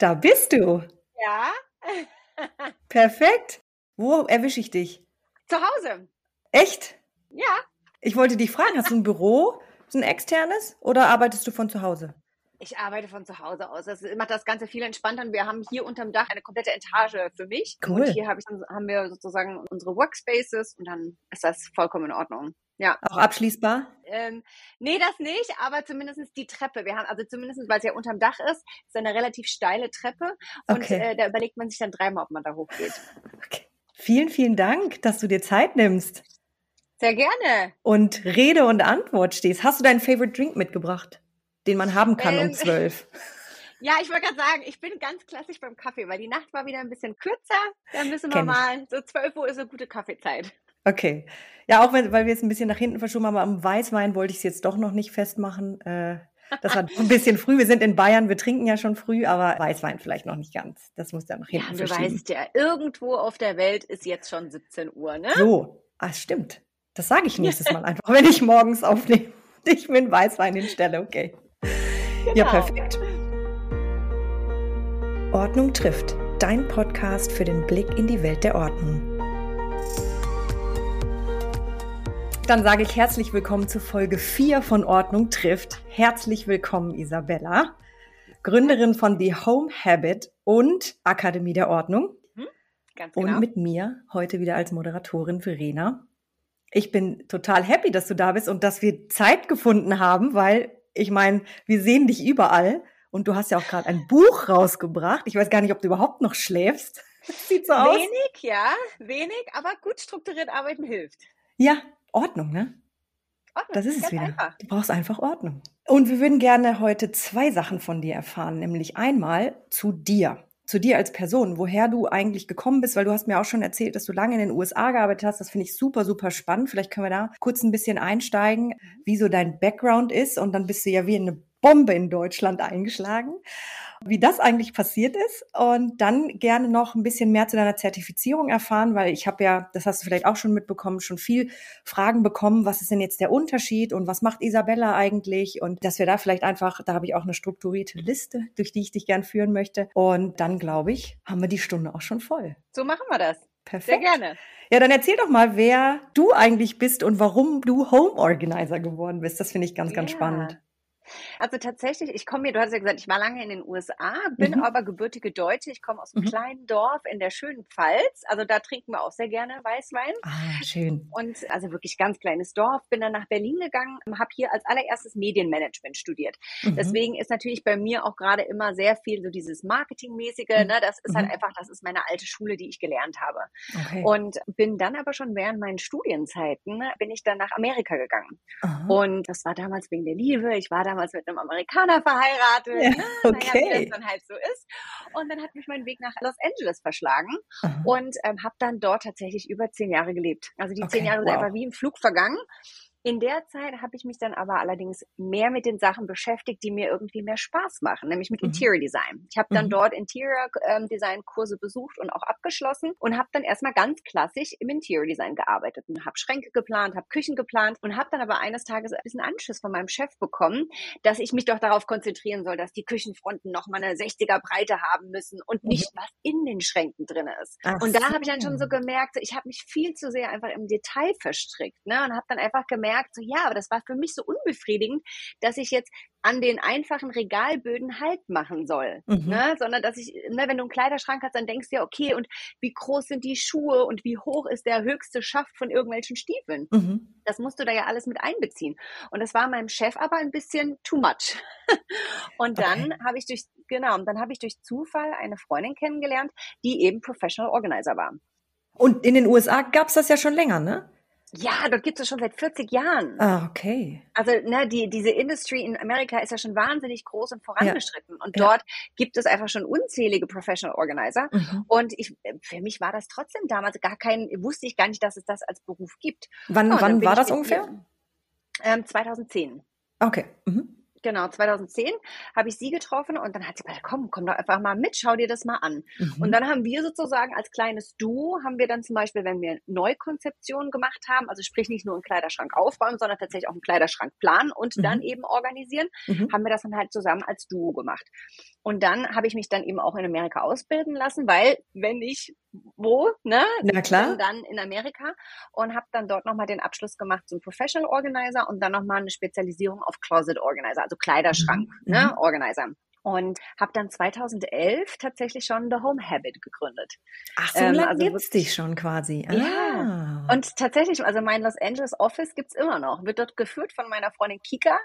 Da bist du. Ja. Perfekt. Wo erwische ich dich? Zu Hause. Echt? Ja. Ich wollte dich fragen, hast du ein Büro, ein externes oder arbeitest du von zu Hause? Ich arbeite von zu Hause aus. Das macht das Ganze viel entspannter. Und wir haben hier unterm Dach eine komplette Etage für mich. Cool. Und hier hab ich, haben wir sozusagen unsere Workspaces und dann ist das vollkommen in Ordnung. Ja. Auch abschließbar? Ähm, nee, das nicht, aber zumindest die Treppe. Wir haben, also zumindest, weil es ja unterm Dach ist, ist eine relativ steile Treppe. Und Okay. äh, da überlegt man sich dann dreimal, ob man da hochgeht. Okay. Vielen, vielen Dank, dass du dir Zeit nimmst Sehr gerne. und Rede und Antwort stehst. Hast du deinen Favorite Drink mitgebracht, den man haben kann um Ähm, zwölf? Ja, ich wollte gerade sagen, ich bin ganz klassisch beim Kaffee, weil die Nacht war wieder ein bisschen kürzer. Da müssen wir Kenn ich. mal, so 12 Uhr ist eine gute Kaffeezeit. Okay. Ja, auch wenn, weil wir es ein bisschen nach hinten verschoben haben, aber am Weißwein wollte ich es jetzt doch noch nicht festmachen. Äh, das war ein bisschen früh. Wir sind in Bayern, wir trinken ja schon früh, aber Weißwein vielleicht noch nicht ganz. Das muss dann nach Ja, hinten du verschieben. weißt ja, irgendwo auf der Welt ist jetzt schon 17 Uhr, ne? So, ah, stimmt. Das sage ich nächstes Mal einfach, wenn ich morgens aufnehme. Ich mir Weißwein hinstelle, okay. Ja, Genau. perfekt. Ordnung trifft. Dein Podcast für den Blick in die Welt der Ordnung. Dann sage ich herzlich willkommen zu Folge 4 von Ordnung trifft. Herzlich willkommen, Isabella, Gründerin von The Home Habit und Akademie der Ordnung. Ganz Und genau. mit mir heute wieder als Moderatorin Verena. Ich bin total happy, dass du da bist und dass wir Zeit gefunden haben, weil ich meine, wir sehen dich überall und du hast ja auch gerade ein Buch rausgebracht. Ich weiß gar nicht, ob du überhaupt noch schläfst. Sieht so aus. Wenig, ja, wenig, aber gut strukturiert arbeiten hilft. Ja, Ordnung, ne? Ordnung, Das ist es wieder. Einfach. Du brauchst einfach Ordnung. Und wir würden gerne heute zwei Sachen von dir erfahren, nämlich einmal zu dir. Zu dir als Person, woher du eigentlich gekommen bist, weil du hast mir auch schon erzählt, dass du lange in den USA gearbeitet hast. Das finde ich super, super spannend. Vielleicht können wir da kurz ein bisschen einsteigen, wie so dein Background ist. Und dann bist du ja wie eine Bombe in Deutschland eingeschlagen. Wie das eigentlich passiert ist. Und dann gerne noch ein bisschen mehr zu deiner Zertifizierung erfahren, weil ich habe ja, das hast du vielleicht auch schon mitbekommen, schon viel Fragen bekommen, was ist denn jetzt der Unterschied und was macht Isabella eigentlich? Und dass wir da vielleicht einfach, da habe ich auch eine strukturierte Liste, durch die ich dich gern führen möchte. Und dann, glaube ich, haben wir die Stunde auch schon voll. So machen wir das. Sehr Perfekt. gerne. Ja, dann erzähl doch mal, wer du eigentlich bist und warum du Home Organizer geworden bist. Das finde ich ganz, ganz Ja. spannend. Also tatsächlich, ich komme hier, du hast ja gesagt, ich war lange in den USA, bin Mhm. aber gebürtige Deutsche. Ich komme aus einem Mhm. kleinen Dorf in der schönen Pfalz. Also da trinken wir auch sehr gerne Weißwein. Ah, schön. Und also wirklich ganz kleines Dorf. Bin dann nach Berlin gegangen, habe hier als allererstes Medienmanagement studiert. Mhm. Deswegen ist natürlich bei mir auch gerade immer sehr viel so dieses Marketingmäßige. Mhm. Ne? Das ist halt Mhm. einfach, das ist meine alte Schule, die ich gelernt habe. Okay. Und bin dann aber schon während meinen Studienzeiten, ne, bin ich dann nach Amerika gegangen. Und das war damals wegen der Liebe. Ich war damals mit einem Amerikaner verheiratet. Ja, ne? Naja, wie okay. das dann halt so ist. Und dann hat mich mein Weg nach Los Angeles verschlagen Aha. und ähm, habe dann dort tatsächlich über zehn Jahre gelebt. Also die Okay, zehn Jahre sind wow. einfach wie im Flug vergangen. In der Zeit habe ich mich dann aber allerdings mehr mit den Sachen beschäftigt, die mir irgendwie mehr Spaß machen, nämlich mit Mhm. Interior Design. Ich habe dann Mhm. dort Interior ähm, Design Kurse besucht und auch abgeschlossen und habe dann erstmal ganz klassisch im Interior Design gearbeitet und habe Schränke geplant, habe Küchen geplant und habe dann aber eines Tages ein bisschen Anschiss von meinem Chef bekommen, dass ich mich doch darauf konzentrieren soll, dass die Küchenfronten noch mal eine 60er Breite haben müssen und nicht was in den Schränken drin ist. Mhm. Ach Und da habe ich dann schon so so. gemerkt, so, ich habe mich viel zu sehr einfach im Detail verstrickt, ne? Und habe dann einfach gemerkt, so ja, aber das war für mich so unbefriedigend, dass ich jetzt an den einfachen Regalböden Halt machen soll, Mhm. ne? Sondern dass ich, ne, wenn du einen Kleiderschrank hast, dann denkst du ja, okay, und wie groß sind die Schuhe und wie hoch ist der höchste Schaft von irgendwelchen Stiefeln? Mhm. Das musst du da ja alles mit einbeziehen. Und das war meinem Chef aber ein bisschen too much. Und dann habe ich durch, genau, und dann habe ich durch Zufall eine Freundin kennengelernt, die eben Professional Organizer war. Und in den USA gab's das ja schon länger, ne? Ja, dort gibt es schon seit 40 Jahren. Ah, okay. Also ne, die, diese Industry in Amerika ist ja schon wahnsinnig groß und vorangeschritten. Und Ja. dort gibt es einfach schon unzählige Professional Organizer. Mhm. Und ich, für mich war das trotzdem damals gar kein, wusste ich gar nicht, dass es das als Beruf gibt. Wann, Ja, und wann war das ungefähr? ihr- Ähm, 2010. Okay. Mhm. Genau, 2010 habe ich sie getroffen und dann hat sie gesagt, komm, komm doch einfach mal mit, schau dir das mal an. Mhm. Und dann haben wir sozusagen als kleines Duo, haben wir dann zum Beispiel, wenn wir Neukonzeptionen gemacht haben, also sprich nicht nur einen Kleiderschrank aufräumen, sondern tatsächlich auch einen Kleiderschrank planen und mhm. dann eben organisieren, mhm. haben wir das dann halt zusammen als Duo gemacht. Und dann habe ich mich dann eben auch in Amerika ausbilden lassen, weil wenn ich wo, ne? Na klar. Dann in Amerika und habe dann dort nochmal den Abschluss gemacht zum Professional Organizer und dann nochmal eine Spezialisierung auf Closet Organizer, also Kleiderschrank, mhm. ne? Mhm. Organizer und habe dann 2011 tatsächlich schon The Home Habit gegründet. Ach, so ähm, lange also gibt's dich schon quasi. Ah. Ja. Und tatsächlich, also mein Los Angeles Office gibt's immer noch. Wird dort geführt von meiner Freundin Kika.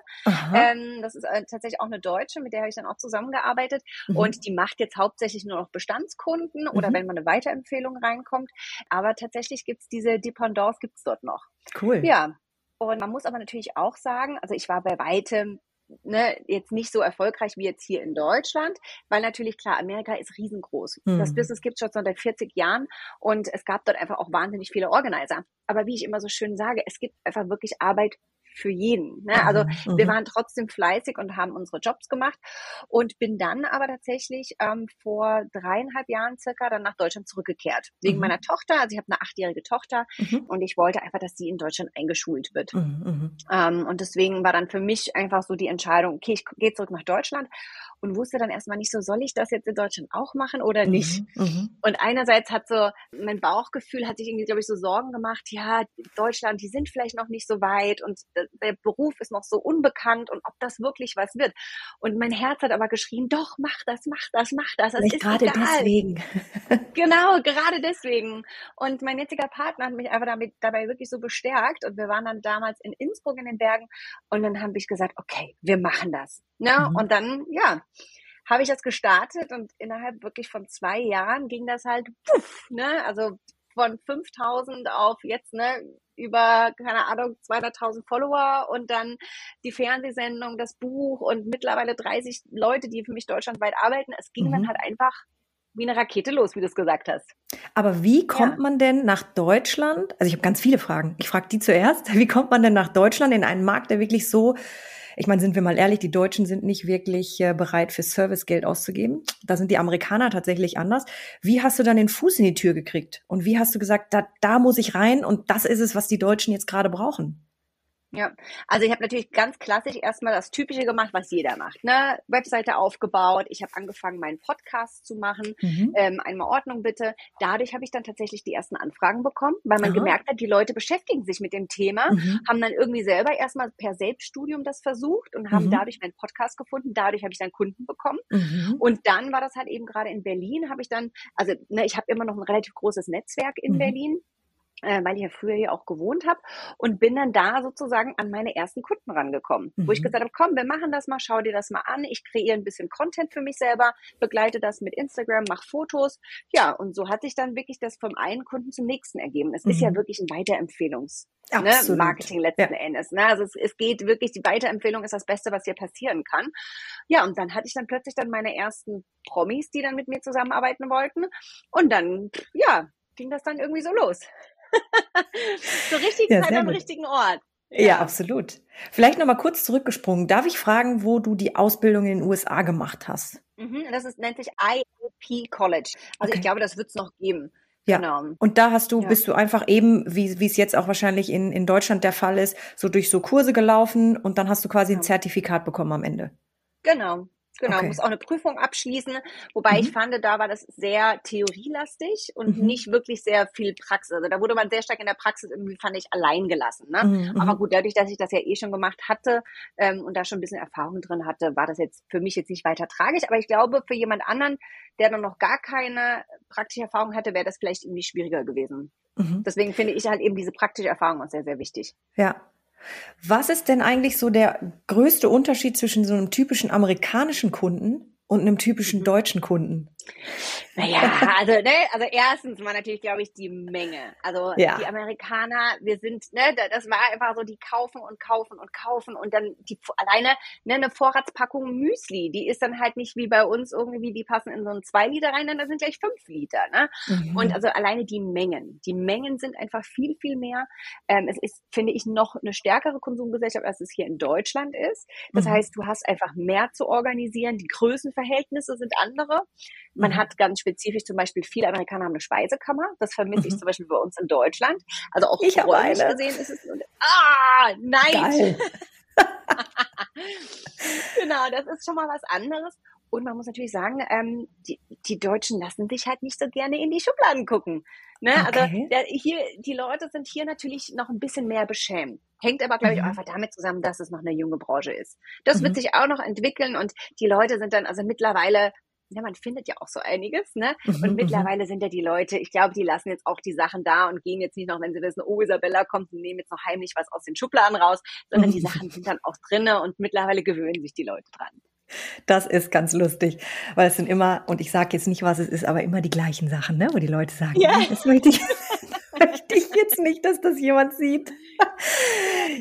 Ähm, das ist äh, tatsächlich auch eine Deutsche, mit der habe ich dann auch zusammengearbeitet. Mhm. Und die macht jetzt hauptsächlich nur noch Bestandskunden oder mhm. wenn mal eine Weiterempfehlung reinkommt. Aber tatsächlich gibt's diese Dependance gibt's dort noch. Cool. Ja. Und man muss aber natürlich auch sagen, also ich war bei weitem ne, jetzt nicht so erfolgreich wie jetzt hier in Deutschland, weil natürlich klar, Amerika ist riesengroß. Mhm. Das Business gibt es schon seit 40 Jahren und es gab dort einfach auch wahnsinnig viele Organizer. Aber wie ich immer so schön sage, es gibt einfach wirklich Arbeit für jeden. Ne? Also mhm. wir mhm. waren trotzdem fleißig und haben unsere Jobs gemacht und bin dann aber tatsächlich ähm, vor dreieinhalb Jahren circa dann nach Deutschland zurückgekehrt. Wegen mhm. meiner Tochter, also ich habe eine achtjährige Tochter mhm. und ich wollte einfach, dass sie in Deutschland eingeschult wird. Mhm, mhm. Ähm, und deswegen war dann für mich einfach so die Entscheidung, okay, ich gehe zurück nach Deutschland und wusste dann erstmal nicht so, soll ich das jetzt in Deutschland auch machen oder nicht? Und einerseits hat so mein Bauchgefühl hat sich irgendwie, glaube ich, so Sorgen gemacht, ja, Deutschland, die sind vielleicht noch nicht so weit und äh, der Beruf ist noch so unbekannt und ob das wirklich was wird. Und mein Herz hat aber geschrien, doch, mach das, mach das, mach das. das ist gerade egal. deswegen. genau, gerade deswegen. Und mein jetziger Partner hat mich einfach damit, dabei wirklich so bestärkt und wir waren dann damals in Innsbruck in den Bergen und dann habe ich gesagt, okay, wir machen das. Ne? Mhm. Und dann, ja, habe ich das gestartet und innerhalb wirklich von zwei Jahren ging das halt, puff, ne? Also von 5000 auf jetzt, ne, über, keine Ahnung, 200.000 Follower und dann die Fernsehsendung, das Buch und mittlerweile 30 Leute, die für mich deutschlandweit arbeiten. Es ging mhm. dann halt einfach wie eine Rakete los, wie du es gesagt hast. Aber wie kommt ja. man denn nach Deutschland? Also ich habe ganz viele Fragen. Ich frage die zuerst. Wie kommt man denn nach Deutschland in einen Markt, der wirklich so ich meine, sind wir mal ehrlich, die Deutschen sind nicht wirklich äh, bereit, für Service Geld auszugeben. Da sind die Amerikaner tatsächlich anders. Wie hast du dann den Fuß in die Tür gekriegt? Und wie hast du gesagt, da, da muss ich rein und das ist es, was die Deutschen jetzt gerade brauchen? Ja, also ich habe natürlich ganz klassisch erstmal das Typische gemacht, was jeder macht. Ne? Webseite aufgebaut, ich habe angefangen, meinen Podcast zu machen, mhm. ähm, einmal Ordnung bitte. Dadurch habe ich dann tatsächlich die ersten Anfragen bekommen, weil man Aha. gemerkt hat, die Leute beschäftigen sich mit dem Thema, mhm. haben dann irgendwie selber erstmal per Selbststudium das versucht und haben mhm. dadurch meinen Podcast gefunden. Dadurch habe ich dann Kunden bekommen. Mhm. Und dann war das halt eben gerade in Berlin, habe ich dann, also ne, ich habe immer noch ein relativ großes Netzwerk in mhm. Berlin äh, weil ich ja früher hier auch gewohnt habe und bin dann da sozusagen an meine ersten Kunden rangekommen, mhm. wo ich mhm. gesagt habe, komm, wir machen das mal, schau dir das mal an, ich kreiere ein bisschen Content für mich selber, begleite das mit Instagram, mach Fotos, ja, und so hat sich dann wirklich das vom einen Kunden zum nächsten ergeben. Es mhm. ist ja mhm. wirklich ein Weiterempfehlungs ne, Marketing letzten ja. Endes. Ne? Also es, es geht wirklich, die Weiterempfehlung ist das Beste, was hier passieren kann. Ja, und dann hatte ich dann plötzlich dann meine ersten Promis, die dann mit mir zusammenarbeiten wollten. Und dann, ja, ging das dann irgendwie so los. Zur richtigen ja, Zeit am gut. richtigen Ort. Ja. ja, absolut. Vielleicht nochmal kurz zurückgesprungen. Darf ich fragen, wo du die Ausbildung in den USA gemacht hast? Mhm, das ist, nennt sich IOP College. Also okay. ich glaube, das wird es noch geben. Ja. Genau. Und da hast du, ja. bist du einfach eben, wie wie es jetzt auch wahrscheinlich in, in Deutschland der Fall ist, so durch so Kurse gelaufen und dann hast du quasi ein Zertifikat bekommen am Ende. Genau, Genau, okay. muss auch eine Prüfung abschließen, wobei mhm. ich fand, da war das sehr theorielastig und mhm. nicht wirklich sehr viel Praxis. Also da wurde man sehr stark in der Praxis irgendwie, fand ich, allein gelassen. Ne? Mhm. Aber mhm. gut, dadurch, dass ich das ja eh schon gemacht hatte ähm, und da schon ein bisschen Erfahrung drin hatte, war das jetzt für mich jetzt nicht weiter tragisch. Aber ich glaube, für jemand anderen, der dann noch gar keine praktische Erfahrung hatte, wäre das vielleicht irgendwie schwieriger gewesen. Mhm. Deswegen finde ich halt eben diese praktische Erfahrung auch sehr, sehr wichtig. Ja, was ist denn eigentlich so der größte Unterschied zwischen so einem typischen amerikanischen Kunden und einem typischen mhm. deutschen Kunden? Naja, also, ne, also erstens mal natürlich, glaube ich, die Menge. Also ja. die Amerikaner, wir sind, ne, das war einfach so, die kaufen und kaufen und kaufen und dann die alleine ne, eine Vorratspackung Müsli, die ist dann halt nicht wie bei uns irgendwie, die passen in so ein zwei Liter rein, dann da sind gleich fünf Liter. Ne? Mhm. Und also alleine die Mengen. Die Mengen sind einfach viel, viel mehr. Ähm, es ist, finde ich, noch eine stärkere Konsumgesellschaft, als es hier in Deutschland ist. Das mhm. heißt, du hast einfach mehr zu organisieren, die Größenverhältnisse sind andere. Man mhm. hat ganz spezifisch zum Beispiel, viele Amerikaner haben eine Speisekammer. Das vermisse mhm. ich zum Beispiel bei uns in Deutschland. Also auch ich räumlich gesehen ist es, ah, nein. genau, das ist schon mal was anderes. Und man muss natürlich sagen, ähm, die, die Deutschen lassen sich halt nicht so gerne in die Schubladen gucken. Ne? Also, okay. Also der, hier, die Leute sind hier natürlich noch ein bisschen mehr beschämt. Hängt aber, glaube ich, auch mhm. einfach damit zusammen, dass es noch eine junge Branche ist. Das mhm. wird sich auch noch entwickeln und die Leute sind dann also mittlerweile ja, man findet ja auch so einiges, ne? Mhm, und mhm. mittlerweile sind ja die Leute, ich glaube, die lassen jetzt auch die Sachen da und gehen jetzt nicht noch, wenn sie wissen, oh, Isabella kommt und nehmen jetzt noch heimlich was aus den Schubladen raus, sondern die Sachen sind dann auch drinne und mittlerweile gewöhnen sich die Leute dran. Das ist ganz lustig, weil es sind immer, und ich sage jetzt nicht, was es ist, aber immer die gleichen Sachen, ne? wo die Leute sagen, ja. das möchte ich, möchte ich jetzt nicht, dass das jemand sieht.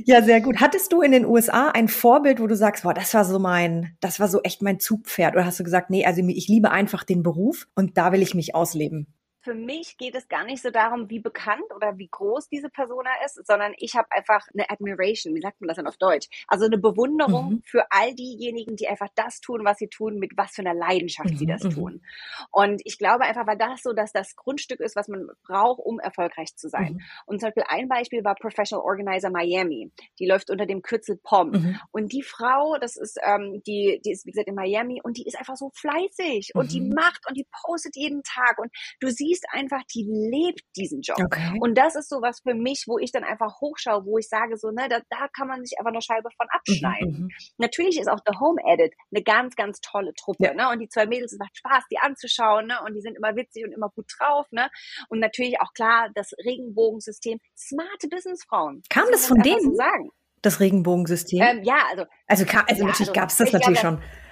ja, sehr gut. Hattest du in den USA ein Vorbild, wo du sagst, boah, das war so mein, das war so echt mein Zugpferd? Oder hast du gesagt, nee, also ich liebe einfach den Beruf und da will ich mich ausleben? Für mich geht es gar nicht so darum, wie bekannt oder wie groß diese Persona ist, sondern ich habe einfach eine Admiration, wie sagt man das denn auf Deutsch? Also eine Bewunderung mhm. für all diejenigen, die einfach das tun, was sie tun, mit was für einer Leidenschaft mhm. sie das mhm. tun. Und ich glaube einfach, weil das so, dass das Grundstück ist, was man braucht, um erfolgreich zu sein. Mhm. Und zum Beispiel ein Beispiel war Professional Organizer Miami. Die läuft unter dem Kürzel POM. Mhm. Und die Frau, das ist, ähm, die, die ist, wie gesagt, in Miami und die ist einfach so fleißig und die mhm. macht und die postet jeden Tag und du siehst, siehst einfach, die lebt diesen Job. Okay. Und das ist so was für mich, wo ich dann einfach hochschaue, wo ich sage so, ne, da, da kann man sich einfach eine Scheibe von abschneiden. Mhm, mhm. Natürlich ist auch The Home Edit eine ganz, ganz tolle Truppe, ja. ne, und die zwei Mädels, es macht Spaß, die anzuschauen, ne, und die sind immer witzig und immer gut drauf, ne, und natürlich auch klar, das Regenbogensystem, smarte Businessfrauen. Kam das, das von denen? So sagen. Das Regenbogensystem? Ähm, ja, also. Also, also ja, natürlich also, gab es das natürlich glaube, schon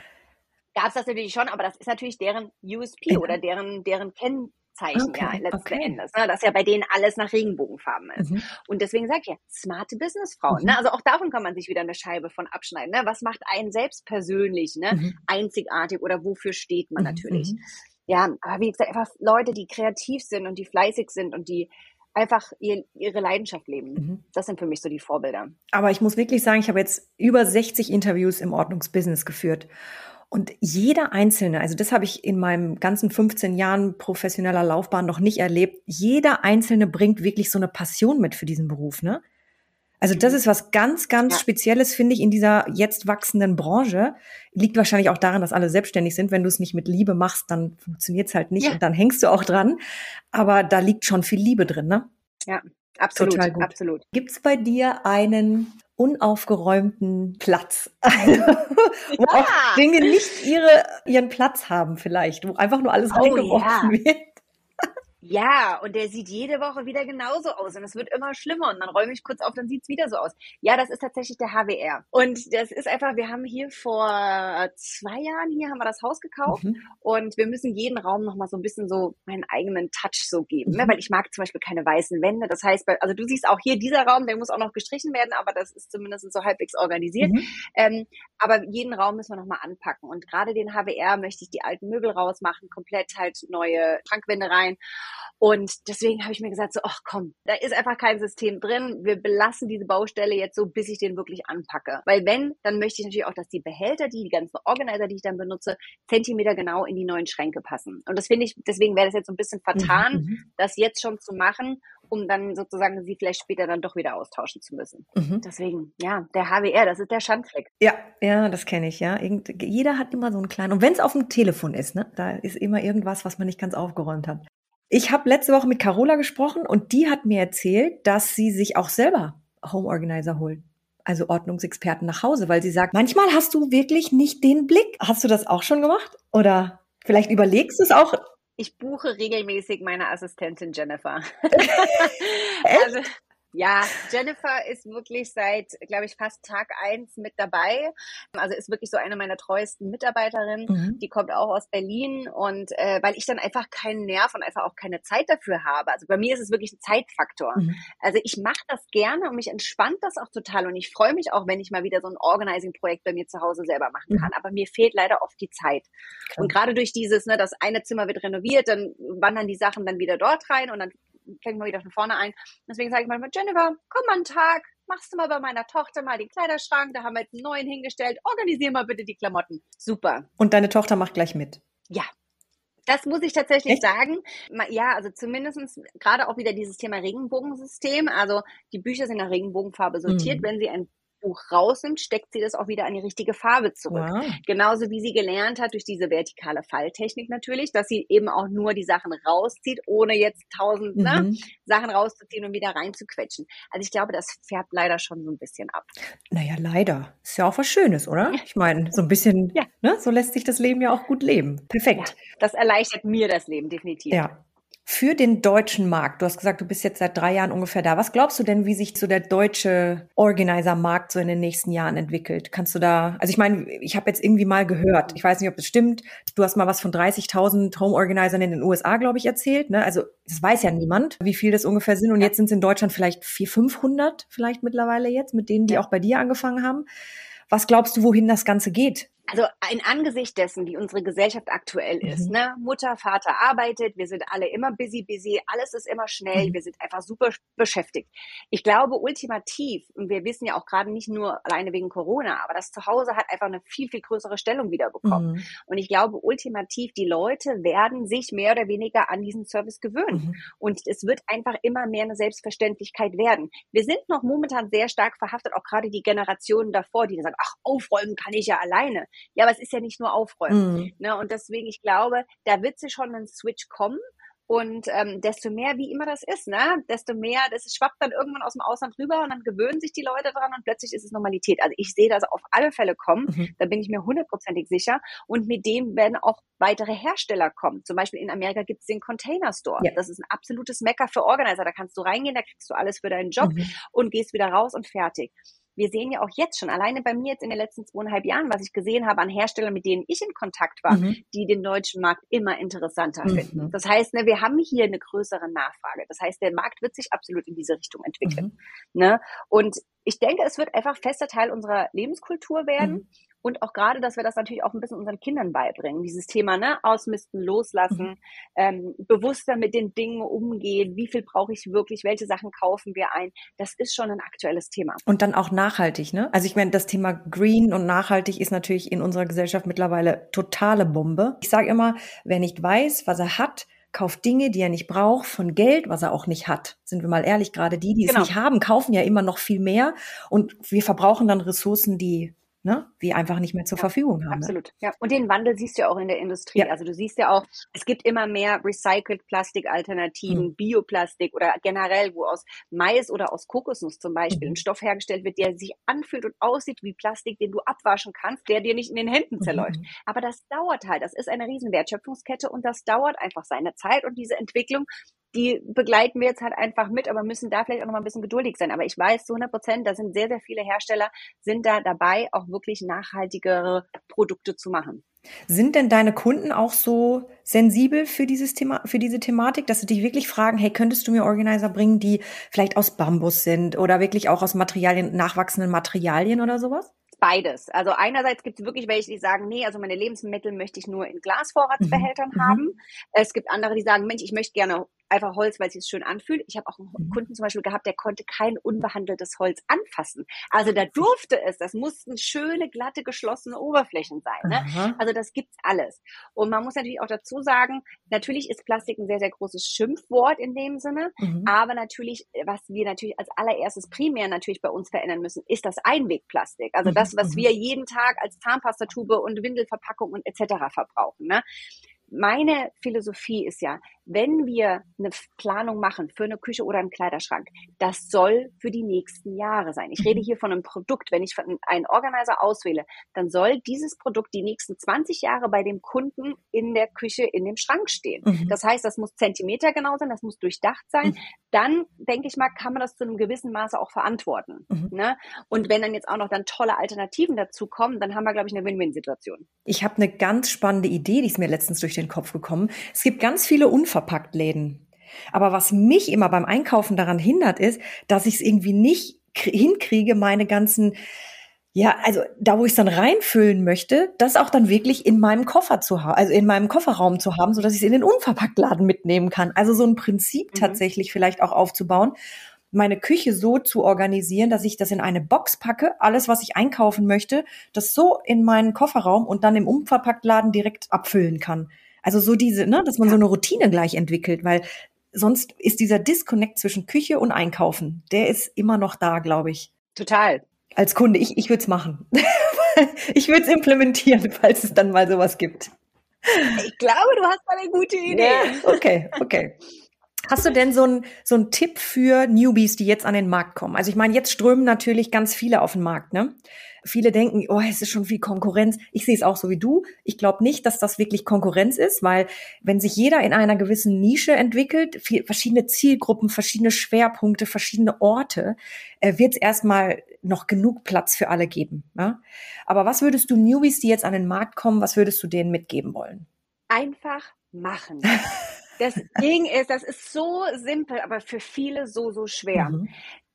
gab es das natürlich schon, aber das ist natürlich deren USP ja. oder deren, deren Kenn Zeichen okay, ja letzten okay. Endes. Ne? Dass ja bei denen alles nach Regenbogenfarben ist. Mhm. Und deswegen sage ich ja, smarte Businessfrauen. Mhm. Ne? Also auch davon kann man sich wieder eine Scheibe von abschneiden. Ne? Was macht einen selbst persönlich ne? Mhm. einzigartig oder wofür steht man mhm, natürlich? Mhm. Ja, aber wie gesagt, einfach Leute, die kreativ sind und die fleißig sind und die einfach ihr, ihre Leidenschaft leben. Mhm. Das sind für mich so die Vorbilder. Aber ich muss wirklich sagen, ich habe jetzt über 60 Interviews im Ordnungsbusiness geführt. Und jeder Einzelne, also das habe ich in meinem ganzen 15 Jahren professioneller Laufbahn noch nicht erlebt, jeder Einzelne bringt wirklich so eine Passion mit für diesen Beruf, ne? Also das mhm. ist was ganz, ganz ja. Spezielles, finde ich, in dieser jetzt wachsenden Branche. Liegt wahrscheinlich auch daran, dass alle selbstständig sind. Wenn du es nicht mit Liebe machst, dann funktioniert es halt nicht ja. und dann hängst du auch dran. Aber da liegt schon viel Liebe drin, ne? Ja, absolut. Total gut. absolut. Gibt es bei dir einen unaufgeräumten Platz, wo ja. auch Dinge nicht ihre, ihren Platz haben vielleicht, wo einfach nur alles oh, reingeworfen ja. wird. Ja, und der sieht jede Woche wieder genauso aus und es wird immer schlimmer und dann räume ich kurz auf, dann sieht's wieder so aus. Ja, das ist tatsächlich der HWR. Und das ist einfach, wir haben hier vor zwei Jahren hier haben wir das Haus gekauft mhm. und wir müssen jeden Raum nochmal so ein bisschen so meinen eigenen Touch so geben, ne? mhm. ne? weil ich mag zum Beispiel keine weißen Wände. Das heißt, also du siehst auch hier dieser Raum, der muss auch noch gestrichen werden, aber das ist zumindest so halbwegs organisiert. Mhm. Ähm, aber jeden Raum müssen wir nochmal anpacken und gerade den HWR möchte ich die alten Möbel rausmachen, komplett halt neue Schrankwände rein. Und deswegen habe ich mir gesagt, so, ach komm, da ist einfach kein System drin. Wir belassen diese Baustelle jetzt so, bis ich den wirklich anpacke. Weil wenn, dann möchte ich natürlich auch, dass die Behälter, die, die ganzen Organizer, die ich dann benutze, Zentimeter genau in die neuen Schränke passen. Und das finde ich, deswegen wäre das jetzt so ein bisschen vertan, mhm. mhm. das jetzt schon zu machen um dann sozusagen sie vielleicht später dann doch wieder austauschen zu müssen. Mhm. Deswegen, ja, der HWR, das ist der Schandfleck. Ja, ja, das kenne ich, ja. Irgend, jeder hat immer so einen kleinen, und wenn es auf dem Telefon ist, ne, da ist immer irgendwas, was man nicht ganz aufgeräumt hat. Ich habe letzte Woche mit Carola gesprochen und die hat mir erzählt, dass sie sich auch selber Home Organizer holt. Also Ordnungsexperten nach Hause, weil sie sagt, manchmal hast du wirklich nicht den Blick. Hast du das auch schon gemacht? Oder vielleicht überlegst du es auch? Ich buche regelmäßig meine Assistentin Jennifer. also, Ja, Jennifer ist wirklich seit, glaube ich, fast Tag eins mit dabei. Also ist wirklich so eine meiner treuesten Mitarbeiterinnen. Mhm. Die kommt auch aus Berlin und äh, weil ich dann einfach keinen Nerv und einfach auch keine Zeit dafür habe. Also bei mir ist es wirklich ein Zeitfaktor. Mhm. Also ich mache das gerne und mich entspannt das auch total und ich freue mich auch, wenn ich mal wieder so ein Organizing-Projekt bei mir zu Hause selber machen mhm. kann. Mhm. Aber mir fehlt leider oft die Zeit. Klar. Und gerade durch dieses, ne, das eine Zimmer wird renoviert, dann wandern die Sachen dann wieder dort rein und dann fängt man wieder von vorne ein. Deswegen sage ich mal, Jennifer, komm mal einen Tag, machst du mal bei meiner Tochter mal den Kleiderschrank, da haben wir jetzt einen neuen hingestellt, organisier mal bitte die Klamotten. Super. Und deine Tochter macht gleich mit? Ja, das muss ich tatsächlich Echt? sagen. Ja, also zumindestens gerade auch wieder dieses Thema Regenbogensystem. Also die Bücher sind nach Regenbogenfarbe sortiert. Mhm. Wenn Sie ein Buch rausnimmt, steckt sie das auch wieder an die richtige Farbe zurück. Wow. Genauso wie sie gelernt hat durch diese vertikale Falltechnik natürlich, dass sie eben auch nur die Sachen rauszieht, ohne jetzt tausend ne, mhm. ne, Sachen rauszuziehen und wieder reinzuquetschen. Also ich glaube, das färbt leider schon so ein bisschen ab. Naja, leider. Ist ja auch was Schönes, oder? Ich meine, so ein bisschen, ja. ne, so lässt sich das Leben ja auch gut leben. Perfekt. Ja, das erleichtert mir das Leben definitiv. Ja für den deutschen Markt? Du hast gesagt, du bist jetzt seit drei Jahren ungefähr da. Was glaubst du denn, wie sich so der deutsche Organizer-Markt so in den nächsten Jahren entwickelt? Kannst du da, also ich meine, ich habe jetzt irgendwie mal gehört, ich weiß nicht, ob das stimmt, du hast mal was von 30.000 Home-Organizern in den USA, glaube ich, erzählt. Ne? Also das weiß ja niemand, wie viel das ungefähr sind. Und jetzt sind es in Deutschland vielleicht 400, 500 vielleicht mittlerweile jetzt, mit denen, die auch bei dir angefangen haben. Was glaubst du, wohin das Ganze geht? Also in Angesicht dessen, wie unsere Gesellschaft aktuell ist, mhm. ne? Mutter, Vater arbeitet, wir sind alle immer busy, busy, alles ist immer schnell, mhm. wir sind einfach super beschäftigt. Ich glaube ultimativ, und wir wissen ja auch gerade nicht nur alleine wegen Corona, aber das Zuhause hat einfach eine viel, viel größere Stellung wieder bekommen. Mhm. Und ich glaube ultimativ, die Leute werden sich mehr oder weniger an diesen Service gewöhnen. Mhm. Und es wird einfach immer mehr eine Selbstverständlichkeit werden. Wir sind noch momentan sehr stark verhaftet, auch gerade die Generationen davor, die sagen, ach, aufräumen kann ich ja alleine. Ja, aber es ist ja nicht nur Aufräumen. Mhm. Ne? Und deswegen, ich glaube, da wird sich schon ein Switch kommen. Und ähm, desto mehr, wie immer das ist, ne, desto mehr, das schwappt dann irgendwann aus dem Ausland rüber und dann gewöhnen sich die Leute dran und plötzlich ist es Normalität. Also ich sehe das auf alle Fälle kommen, mhm. da bin ich mir hundertprozentig sicher. Und mit dem werden auch weitere Hersteller kommen. Zum Beispiel in Amerika gibt es den Container Store. Ja. Das ist ein absolutes Mecker für Organizer. Da kannst du reingehen, da kriegst du alles für deinen Job mhm. und gehst wieder raus und fertig wir sehen ja auch jetzt schon, alleine bei mir jetzt in den letzten zweieinhalb Jahren, was ich gesehen habe an Herstellern, mit denen ich in Kontakt war, mhm. die den deutschen Markt immer interessanter mhm. finden. Das heißt, ne, wir haben hier eine größere Nachfrage. Das heißt, der Markt wird sich absolut in diese Richtung entwickeln. Mhm. Ne? Und ich denke, es wird einfach fester Teil unserer Lebenskultur werden. Und auch gerade, dass wir das natürlich auch ein bisschen unseren Kindern beibringen. Dieses Thema, ne, ausmisten, loslassen, mhm. ähm, bewusster mit den Dingen umgehen. Wie viel brauche ich wirklich? Welche Sachen kaufen wir ein? Das ist schon ein aktuelles Thema. Und dann auch nachhaltig, ne? Also ich meine, das Thema Green und nachhaltig ist natürlich in unserer Gesellschaft mittlerweile totale Bombe. Ich sage immer, wer nicht weiß, was er hat, kauft Dinge, die er nicht braucht, von Geld, was er auch nicht hat. Sind wir mal ehrlich, gerade die, die genau. es nicht haben, kaufen ja immer noch viel mehr und wir verbrauchen dann Ressourcen, die ne, wir einfach nicht mehr zur ja, Verfügung haben. Ne? Absolut, ne? ja. Und den Wandel siehst du ja auch in der Industrie. Ja. Also du siehst ja auch, es gibt immer mehr Recycled Plastik-Alternativen, mhm. Bioplastik oder generell, wo aus Mais oder aus Kokosnuss zum Beispiel mhm. ein Stoff hergestellt wird, der sich anfühlt und aussieht wie Plastik, den du abwaschen kannst, der dir nicht in den Händen mhm. zerläuft. Mhm. Aber das dauert halt. Das ist eine riesen Wertschöpfungskette und das dauert einfach seine Zeit und diese Entwicklung die begleiten wir jetzt halt einfach mit, aber müssen da vielleicht auch noch mal ein bisschen geduldig sein. Aber ich weiß zu 100 Prozent, da sind sehr, sehr viele Hersteller, sind da dabei, auch wirklich nachhaltigere Produkte zu machen. Sind denn deine Kunden auch so sensibel für dieses Thema, für diese Thematik, dass sie dich wirklich fragen, hey, könntest du mir Organizer bringen, die vielleicht aus Bambus sind oder wirklich auch aus Materialien, nachwachsenden Materialien oder sowas? beides. Also einerseits gibt es wirklich welche, die sagen, nee, also meine Lebensmittel möchte ich nur in Glasvorratsbehältern mhm. haben. Mhm. Es gibt andere, die sagen, Mensch, ich möchte gerne einfach Holz, weil es sich schön anfühlt. Ich habe auch einen mhm. Kunden zum Beispiel gehabt, der konnte kein unbehandeltes Holz anfassen. Also da durfte es. Das mussten schöne, glatte, geschlossene Oberflächen sein. Ne? Also das gibt's alles. Und man muss natürlich auch dazu sagen, natürlich ist Plastik ein sehr, sehr großes Schimpfwort in dem Sinne. Mhm. Aber natürlich, was wir natürlich als allererstes primär natürlich bei uns verändern müssen, ist das Einwegplastik. Also das, was mhm. wir jeden Tag als Zahnpastatube und Windelverpackung und etc. verbrauchen. Ne? meine Philosophie ist ja, wenn wir eine Planung machen für eine Küche oder einen Kleiderschrank, das soll für die nächsten Jahre sein. Ich rede mhm. hier von einem Produkt. Wenn ich einen Organizer auswähle, dann soll dieses Produkt die nächsten 20 Jahre bei dem Kunden in der Küche, in dem Schrank stehen. Mhm. Das heißt, das muss Zentimeter genau sein, das muss durchdacht sein. Mhm. Dann, denke ich mal, kann man das zu einem gewissen Maße auch verantworten. Mhm. Ne? Und wenn dann jetzt auch noch dann tolle Alternativen dazu kommen, dann haben wir, glaube ich, eine Win-Win-Situation. Ich habe eine ganz spannende Idee, die ist mir letztens durch den Kopf gekommen. Es gibt ganz viele unverpackt Läden. Aber was mich immer beim Einkaufen daran hindert, ist, dass ich es irgendwie nicht hinkriege, meine ganzen ja, also da, wo ich es dann reinfüllen möchte, das auch dann wirklich in meinem Koffer zu haben, also in meinem Kofferraum zu haben, so dass ich es in den Unverpacktladen mitnehmen kann. Also so ein Prinzip mhm. tatsächlich vielleicht auch aufzubauen, meine Küche so zu organisieren, dass ich das in eine Box packe, alles, was ich einkaufen möchte, das so in meinen Kofferraum und dann im Unverpacktladen direkt abfüllen kann. Also so diese, ne, dass man so eine Routine gleich entwickelt, weil sonst ist dieser Disconnect zwischen Küche und Einkaufen, der ist immer noch da, glaube ich. Total. Als Kunde, ich, ich würde es machen. ich würde es implementieren, falls es dann mal sowas gibt. Ich glaube, du hast mal eine gute Idee. Ja, okay, okay. Hast du denn so einen so einen Tipp für Newbies, die jetzt an den Markt kommen? Also ich meine, jetzt strömen natürlich ganz viele auf den Markt, ne? Viele denken, oh, es ist schon viel Konkurrenz. Ich sehe es auch so wie du. Ich glaube nicht, dass das wirklich Konkurrenz ist, weil wenn sich jeder in einer gewissen Nische entwickelt, viel, verschiedene Zielgruppen, verschiedene Schwerpunkte, verschiedene Orte, äh, wird es erstmal noch genug Platz für alle geben. Ja? Aber was würdest du Newbies, die jetzt an den Markt kommen, was würdest du denen mitgeben wollen? Einfach machen. Das Ding ist, das ist so simpel, aber für viele so, so schwer. Mhm.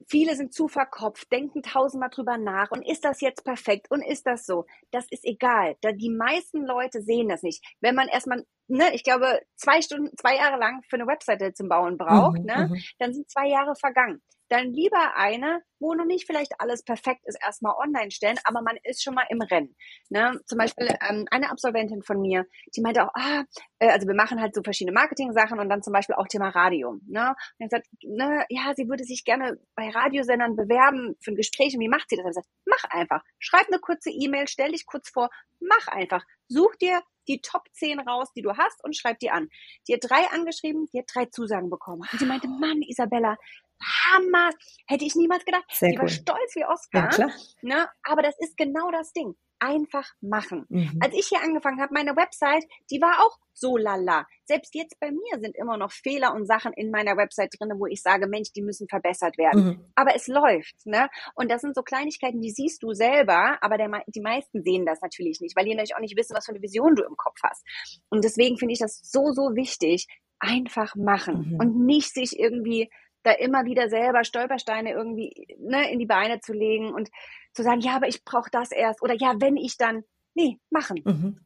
Viele sind zu verkopft, denken tausendmal drüber nach und ist das jetzt perfekt und ist das so? Das ist egal. Da die meisten Leute sehen das nicht. Wenn man erstmal, ne, ich glaube, zwei Stunden, zwei Jahre lang für eine Webseite zum Bauen braucht, mhm, ne, mhm. dann sind zwei Jahre vergangen dann lieber eine, wo noch nicht vielleicht alles perfekt ist, erstmal online stellen, aber man ist schon mal im Rennen. Ne? Zum Beispiel ähm, eine Absolventin von mir, die meinte auch, ah, äh, also wir machen halt so verschiedene Marketing-Sachen und dann zum Beispiel auch Thema Radio. Ne? Und dann sagt, ne, ja, sie würde sich gerne bei Radiosendern bewerben für ein Gespräch und wie macht sie das? Und sagt, mach einfach, schreib eine kurze E-Mail, stell dich kurz vor, mach einfach, such dir die Top 10 raus, die du hast und schreib die an. Die hat drei angeschrieben, die hat drei Zusagen bekommen. Und sie meinte, Mann, Isabella, Hammer. Hätte ich niemals gedacht. Sehr die cool. war stolz wie Oscar. Ja, ne? Aber das ist genau das Ding. Einfach machen. Mhm. Als ich hier angefangen habe, meine Website, die war auch so lala. Selbst jetzt bei mir sind immer noch Fehler und Sachen in meiner Website drin, wo ich sage, Mensch, die müssen verbessert werden. Mhm. Aber es läuft. Ne? Und das sind so Kleinigkeiten, die siehst du selber, aber der, die meisten sehen das natürlich nicht, weil die natürlich auch nicht wissen, was für eine Vision du im Kopf hast. Und deswegen finde ich das so, so wichtig. Einfach machen mhm. und nicht sich irgendwie da immer wieder selber Stolpersteine irgendwie ne, in die Beine zu legen und zu sagen, ja, aber ich brauche das erst oder ja, wenn ich dann, nee, machen. Mhm.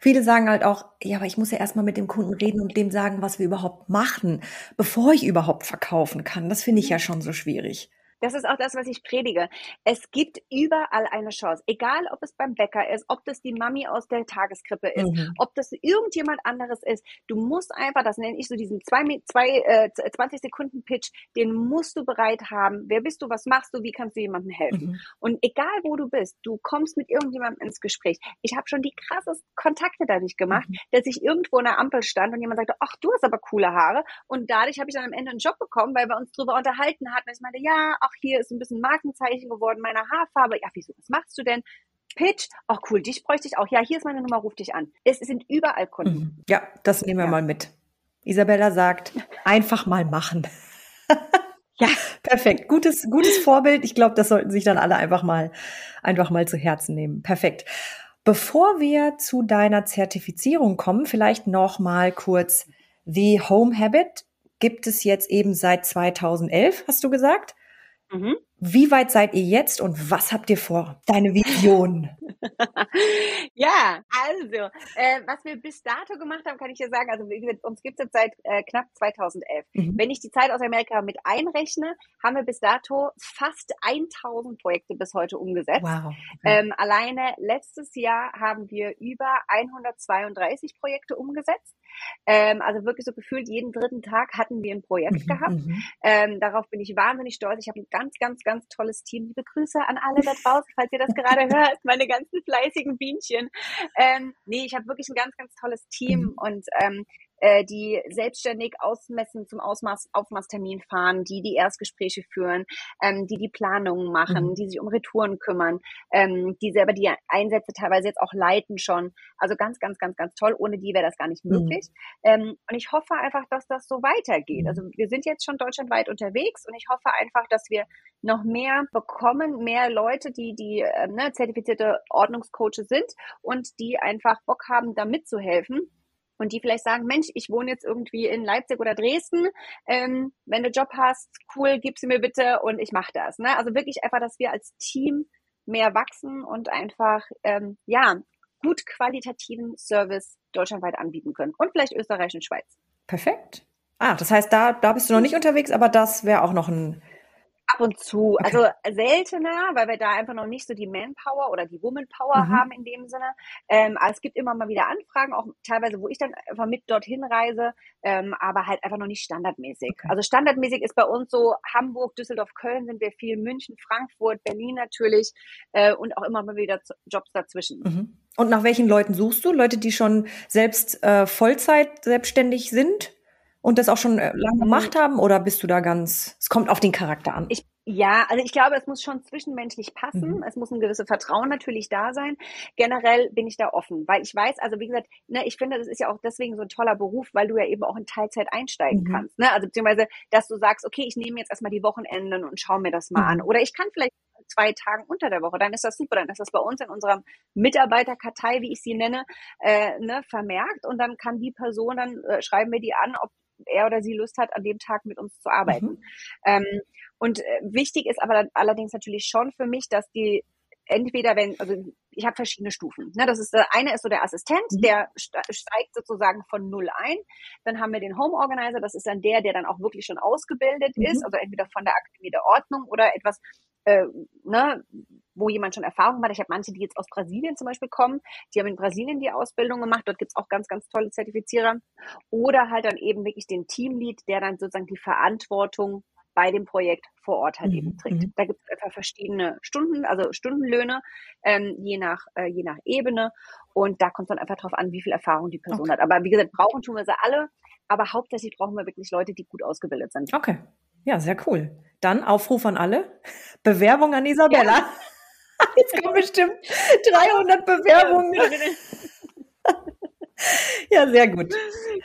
Viele sagen halt auch, ja, aber ich muss ja erstmal mit dem Kunden reden und dem sagen, was wir überhaupt machen, bevor ich überhaupt verkaufen kann. Das finde ich ja schon so schwierig. Das ist auch das, was ich predige. Es gibt überall eine Chance. Egal, ob es beim Bäcker ist, ob das die Mami aus der Tageskrippe ist, mhm. ob das irgendjemand anderes ist. Du musst einfach, das nenne ich so diesen zwei, zwei, äh, 20 Sekunden Pitch, den musst du bereit haben. Wer bist du? Was machst du? Wie kannst du jemandem helfen? Mhm. Und egal, wo du bist, du kommst mit irgendjemandem ins Gespräch. Ich habe schon die krassesten Kontakte dadurch gemacht, mhm. dass ich irgendwo in der Ampel stand und jemand sagte, ach, du hast aber coole Haare. Und dadurch habe ich dann am Ende einen Job bekommen, weil wir uns darüber unterhalten hatten. Und ich meinte, ja, ach, hier ist ein bisschen Markenzeichen geworden meiner Haarfarbe. Ja, wieso, was machst du denn? Pitch, ach cool, dich bräuchte ich auch. Ja, hier ist meine Nummer, ruf dich an. Es sind überall Kunden. Mhm. Ja, das nehmen wir ja. mal mit. Isabella sagt, einfach mal machen. ja, perfekt. Gutes, gutes Vorbild. Ich glaube, das sollten sich dann alle einfach mal, einfach mal zu Herzen nehmen. Perfekt. Bevor wir zu deiner Zertifizierung kommen, vielleicht noch mal kurz The Home Habit gibt es jetzt eben seit 2011, hast du gesagt. Mhm. Wie weit seid ihr jetzt und was habt ihr vor? Deine Vision. ja, also, äh, was wir bis dato gemacht haben, kann ich dir sagen, also uns gibt es jetzt seit äh, knapp 2011. Mhm. Wenn ich die Zeit aus Amerika mit einrechne, haben wir bis dato fast 1000 Projekte bis heute umgesetzt. Wow. Okay. Ähm, alleine letztes Jahr haben wir über 132 Projekte umgesetzt. Ähm, also wirklich so gefühlt jeden dritten Tag hatten wir ein Projekt mhm, gehabt. Mhm. Ähm, darauf bin ich wahnsinnig stolz. Ich habe ein ganz, ganz, ganz tolles Team. Liebe Grüße an alle da draußen, falls ihr das gerade hört, meine ganzen fleißigen Bienchen. Ähm, nee, ich habe wirklich ein ganz, ganz tolles Team mhm. und ähm, äh, die selbstständig ausmessen zum Ausmaß, Aufmasstermin fahren, die die Erstgespräche führen, ähm, die die Planungen machen, mhm. die sich um Retouren kümmern, ähm, die selber die Einsätze teilweise jetzt auch leiten schon. Also ganz, ganz, ganz, ganz toll. Ohne die wäre das gar nicht mhm. möglich. Mhm. Ähm, und ich hoffe einfach, dass das so weitergeht. Mhm. Also wir sind jetzt schon deutschlandweit unterwegs und ich hoffe einfach, dass wir noch mehr bekommen, mehr Leute, die die äh, ne, zertifizierte Ordnungscoaches sind und die einfach Bock haben, da mitzuhelfen und die vielleicht sagen, Mensch, ich wohne jetzt irgendwie in Leipzig oder Dresden, ähm, wenn du Job hast, cool, gib sie mir bitte und ich mache das. Ne? Also wirklich einfach, dass wir als Team mehr wachsen und einfach ähm, ja gut qualitativen Service deutschlandweit anbieten können und vielleicht Österreich und Schweiz. Perfekt. Ah, das heißt, da, da bist du noch nicht unterwegs, aber das wäre auch noch ein Ab und zu. Okay. Also seltener, weil wir da einfach noch nicht so die Manpower oder die Womanpower mhm. haben in dem Sinne. Ähm, aber es gibt immer mal wieder Anfragen, auch teilweise, wo ich dann einfach mit dorthin reise, ähm, aber halt einfach noch nicht standardmäßig. Okay. Also standardmäßig ist bei uns so Hamburg, Düsseldorf, Köln sind wir viel, München, Frankfurt, Berlin natürlich äh, und auch immer mal wieder Jobs dazwischen. Mhm. Und nach welchen Leuten suchst du? Leute, die schon selbst äh, Vollzeit selbstständig sind? Und das auch schon äh, lange gemacht haben? Oder bist du da ganz, es kommt auf den Charakter an? Ich, ja, also ich glaube, es muss schon zwischenmenschlich passen. Mhm. Es muss ein gewisses Vertrauen natürlich da sein. Generell bin ich da offen, weil ich weiß, also wie gesagt, ne, ich finde, das ist ja auch deswegen so ein toller Beruf, weil du ja eben auch in Teilzeit einsteigen mhm. kannst. Ne? Also beziehungsweise, dass du sagst, okay, ich nehme jetzt erstmal die Wochenenden und schaue mir das mal mhm. an. Oder ich kann vielleicht zwei Tagen unter der Woche, dann ist das super, dann ist das bei uns in unserer Mitarbeiterkartei, wie ich sie nenne, äh, ne, vermerkt und dann kann die Person, dann äh, schreiben wir die an, ob er oder sie Lust hat, an dem Tag mit uns zu arbeiten. Mhm. Ähm, und äh, wichtig ist aber allerdings natürlich schon für mich, dass die entweder wenn, also ich habe verschiedene Stufen. Ne, das ist der eine ist so der Assistent, mhm. der steigt sozusagen von null ein. Dann haben wir den Home Organizer, das ist dann der, der dann auch wirklich schon ausgebildet mhm. ist, also entweder von der Akademie der Ordnung oder etwas, äh, ne, wo jemand schon Erfahrung hat. Ich habe manche, die jetzt aus Brasilien zum Beispiel kommen, die haben in Brasilien die Ausbildung gemacht. Dort gibt's auch ganz, ganz tolle Zertifizierer. Oder halt dann eben wirklich den Teamlead, der dann sozusagen die Verantwortung bei dem Projekt vor Ort halt mhm. eben trägt. Mhm. Da gibt es einfach verschiedene Stunden, also Stundenlöhne, ähm, je nach äh, je nach Ebene. Und da kommt dann einfach drauf an, wie viel Erfahrung die Person okay. hat. Aber wie gesagt, brauchen tun wir sie alle. Aber hauptsächlich brauchen wir wirklich Leute, die gut ausgebildet sind. Okay. Ja, sehr cool. Dann Aufruf an alle. Bewerbung an Isabella. Ja. Jetzt kommen bestimmt 300 Bewerbungen. ja, sehr gut.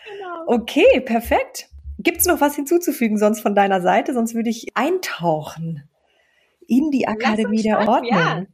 Genau. Okay, perfekt. Gibt es noch was hinzuzufügen sonst von deiner Seite? Sonst würde ich eintauchen in die Akademie der Ordnung. Ja.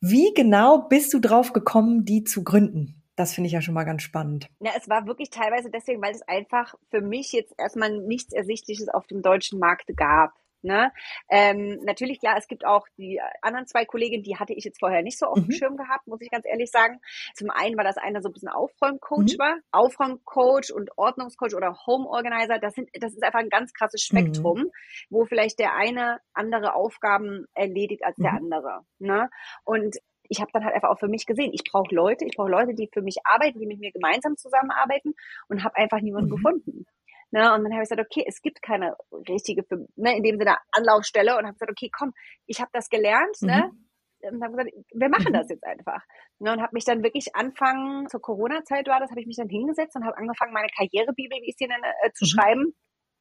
Wie genau bist du drauf gekommen, die zu gründen? Das finde ich ja schon mal ganz spannend. Ja, es war wirklich teilweise deswegen, weil es einfach für mich jetzt erstmal nichts Ersichtliches auf dem deutschen Markt gab. Ne? Ähm, natürlich, ja, es gibt auch die anderen zwei Kolleginnen, die hatte ich jetzt vorher nicht so auf dem mhm. Schirm gehabt, muss ich ganz ehrlich sagen. Zum einen war das einer so ein bisschen Aufräumcoach mhm. war. Aufräumcoach und Ordnungscoach oder Home Organizer, das, sind, das ist einfach ein ganz krasses Spektrum, mhm. wo vielleicht der eine andere Aufgaben erledigt als der mhm. andere. Ne? Und ich habe dann halt einfach auch für mich gesehen, ich brauche Leute, ich brauche Leute, die für mich arbeiten, die mit mir gemeinsam zusammenarbeiten und habe einfach niemanden mhm. gefunden. Ne? Und dann habe ich gesagt, okay, es gibt keine richtige, ne, in dem Sinne Anlaufstelle und habe gesagt, okay, komm, ich habe das gelernt, ne? mhm. ne? Und habe gesagt, wir machen das jetzt einfach. Ne? Und habe mich dann wirklich anfangen, zur Corona-Zeit war das, habe ich mich dann hingesetzt und habe angefangen, meine Karrierebibel, wie ich sie nenne, äh, zu mhm. schreiben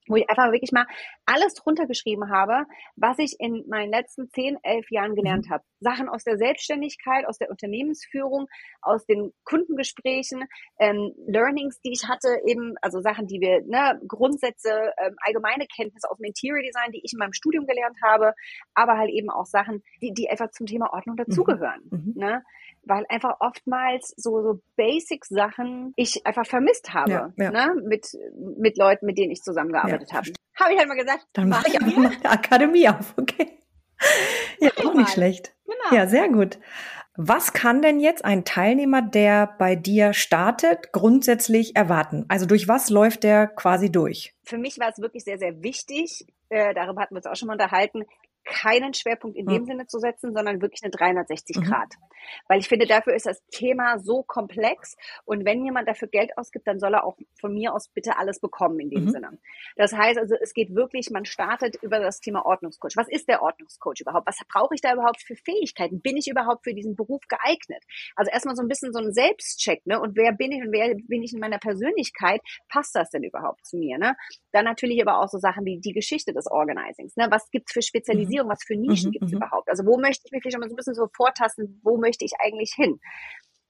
wo ich einfach wirklich mal alles drunter geschrieben habe, was ich in meinen letzten zehn, elf Jahren gelernt mhm. habe. Sachen aus der Selbstständigkeit, aus der Unternehmensführung, aus den Kundengesprächen, ähm, Learnings, die ich hatte, eben, also Sachen, die wir, ne, Grundsätze, ähm, allgemeine Kenntnisse aus dem Interior Design, die ich in meinem Studium gelernt habe, aber halt eben auch Sachen, die, die einfach zum Thema Ordnung mhm. dazugehören. Mhm. Ne? Weil einfach oftmals so, so Basic-Sachen ich einfach vermisst habe, ja, ja. Ne? Mit, mit Leuten, mit denen ich zusammengearbeitet ja, habe. Habe ich halt mal gesagt, dann mache ich einfach mal eine Akademie auf, okay. Ja, auch nicht schlecht. Genau. Ja, sehr gut. Was kann denn jetzt ein Teilnehmer, der bei dir startet, grundsätzlich erwarten? Also durch was läuft der quasi durch? Für mich war es wirklich sehr, sehr wichtig, äh, darüber hatten wir uns auch schon mal unterhalten, keinen Schwerpunkt in dem Sinne zu setzen, sondern wirklich eine 360 mhm. Grad. Weil ich finde, dafür ist das Thema so komplex. Und wenn jemand dafür Geld ausgibt, dann soll er auch von mir aus bitte alles bekommen in dem mhm. Sinne. Das heißt also, es geht wirklich, man startet über das Thema Ordnungscoach. Was ist der Ordnungscoach überhaupt? Was brauche ich da überhaupt für Fähigkeiten? Bin ich überhaupt für diesen Beruf geeignet? Also erstmal so ein bisschen so ein Selbstcheck, ne? Und wer bin ich und wer bin ich in meiner Persönlichkeit? Passt das denn überhaupt zu mir, ne? Dann natürlich aber auch so Sachen wie die Geschichte des Organizings, ne? Was gibt's für Spezialisierung? Was für Nischen mhm. gibt's mhm. überhaupt? Also wo möchte ich mich vielleicht mal so ein bisschen so vortasten? Wo möchte ich eigentlich hin?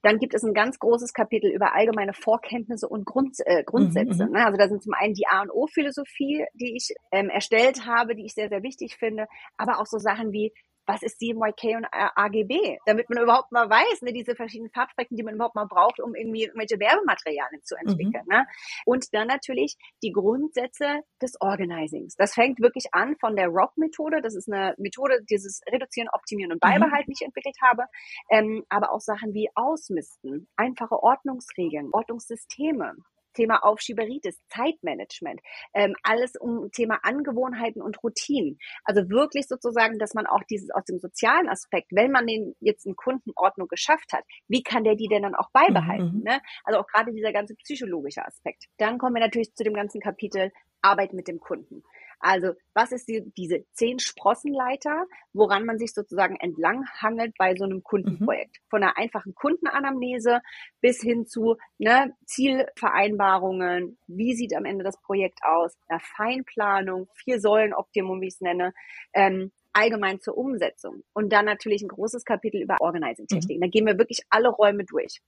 Dann gibt es ein ganz großes Kapitel über allgemeine Vorkenntnisse und Grund, äh, Grundsätze. Mhm, mhm. ne? Also da sind zum einen die A und O-Philosophie, die ich ähm, erstellt habe, die ich sehr, sehr wichtig finde, aber auch so Sachen wie was ist CMYK und AGB, damit man überhaupt mal weiß, ne, diese verschiedenen Farbstrecken, die man überhaupt mal braucht, um irgendwie irgendwelche Werbematerialien zu entwickeln. Mhm. Ne? Und dann natürlich die Grundsätze des Organizings. Das fängt wirklich an von der ROC-Methode. Das ist eine Methode, dieses Reduzieren, Optimieren und Beibehalten, mhm. die ich entwickelt habe. Ähm, aber auch Sachen wie Ausmisten, einfache Ordnungsregeln, Ordnungssysteme, Thema Aufschieberitis, Zeitmanagement, ähm, alles um Thema Angewohnheiten und Routinen. Also wirklich sozusagen, dass man auch dieses aus dem sozialen Aspekt, wenn man den jetzt in Kundenordnung geschafft hat, wie kann der die denn dann auch beibehalten? Mhm. Ne? Also auch gerade dieser ganze psychologische Aspekt. Dann kommen wir natürlich zu dem ganzen Kapitel Arbeit mit dem Kunden. Also was ist die, diese zehn Sprossenleiter, woran man sich sozusagen entlang hangelt bei so einem Kundenprojekt? Mhm. Von einer einfachen Kundenanamnese bis hin zu ne, Zielvereinbarungen, wie sieht am Ende das Projekt aus, einer Feinplanung, vier Säulen Optimum, wie ich es nenne, ähm, allgemein zur Umsetzung. Und dann natürlich ein großes Kapitel über Organizing-Technik. Mhm. Da gehen wir wirklich alle Räume durch.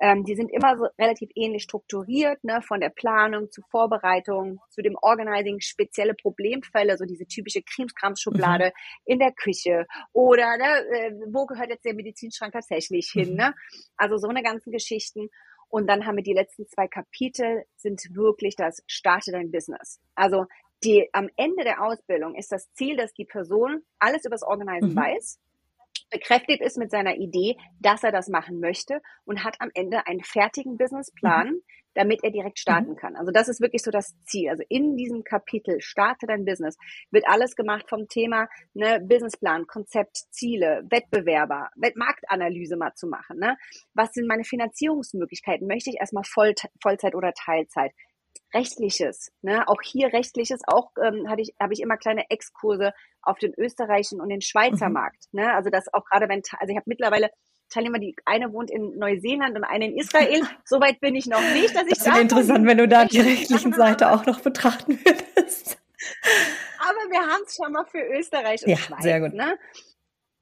Ähm, die sind immer so relativ ähnlich strukturiert, ne, von der Planung zur Vorbereitung, zu dem Organizing, spezielle Problemfälle, so diese typische Krimskrams-Schublade mhm. in der Küche oder ne, äh, wo gehört jetzt der Medizinschrank tatsächlich hin, mhm. ne? Also so eine ganzen Geschichten. Und dann haben wir die letzten zwei Kapitel, sind wirklich das Starte dein Business. Also die, am Ende der Ausbildung ist das Ziel, dass die Person alles über das Organizen mhm. weiß, bekräftigt ist mit seiner Idee, dass er das machen möchte und hat am Ende einen fertigen Businessplan, mhm. damit er direkt starten mhm. kann. Also das ist wirklich so das Ziel. Also in diesem Kapitel Starte dein Business wird alles gemacht vom Thema ne, Businessplan, Konzept, Ziele, Wettbewerber, Marktanalyse mal zu machen. Ne? Was sind meine Finanzierungsmöglichkeiten? Möchte ich erstmal Voll, Vollzeit oder Teilzeit? Rechtliches, ne? auch hier Rechtliches, auch ähm, hatte ich, habe ich immer kleine Exkurse auf den österreichischen und den Schweizer mhm. Markt. Ne? Also das auch gerade wenn, also ich habe mittlerweile Teilnehmer, die eine wohnt in Neuseeland und eine in Israel. Soweit bin ich noch nicht, dass ich das wäre interessant, wenn du da die rechtlichen Seite auch noch betrachten würdest. Aber wir haben es schon mal für Österreich und ja, Schweiz. Sehr gut. Ne?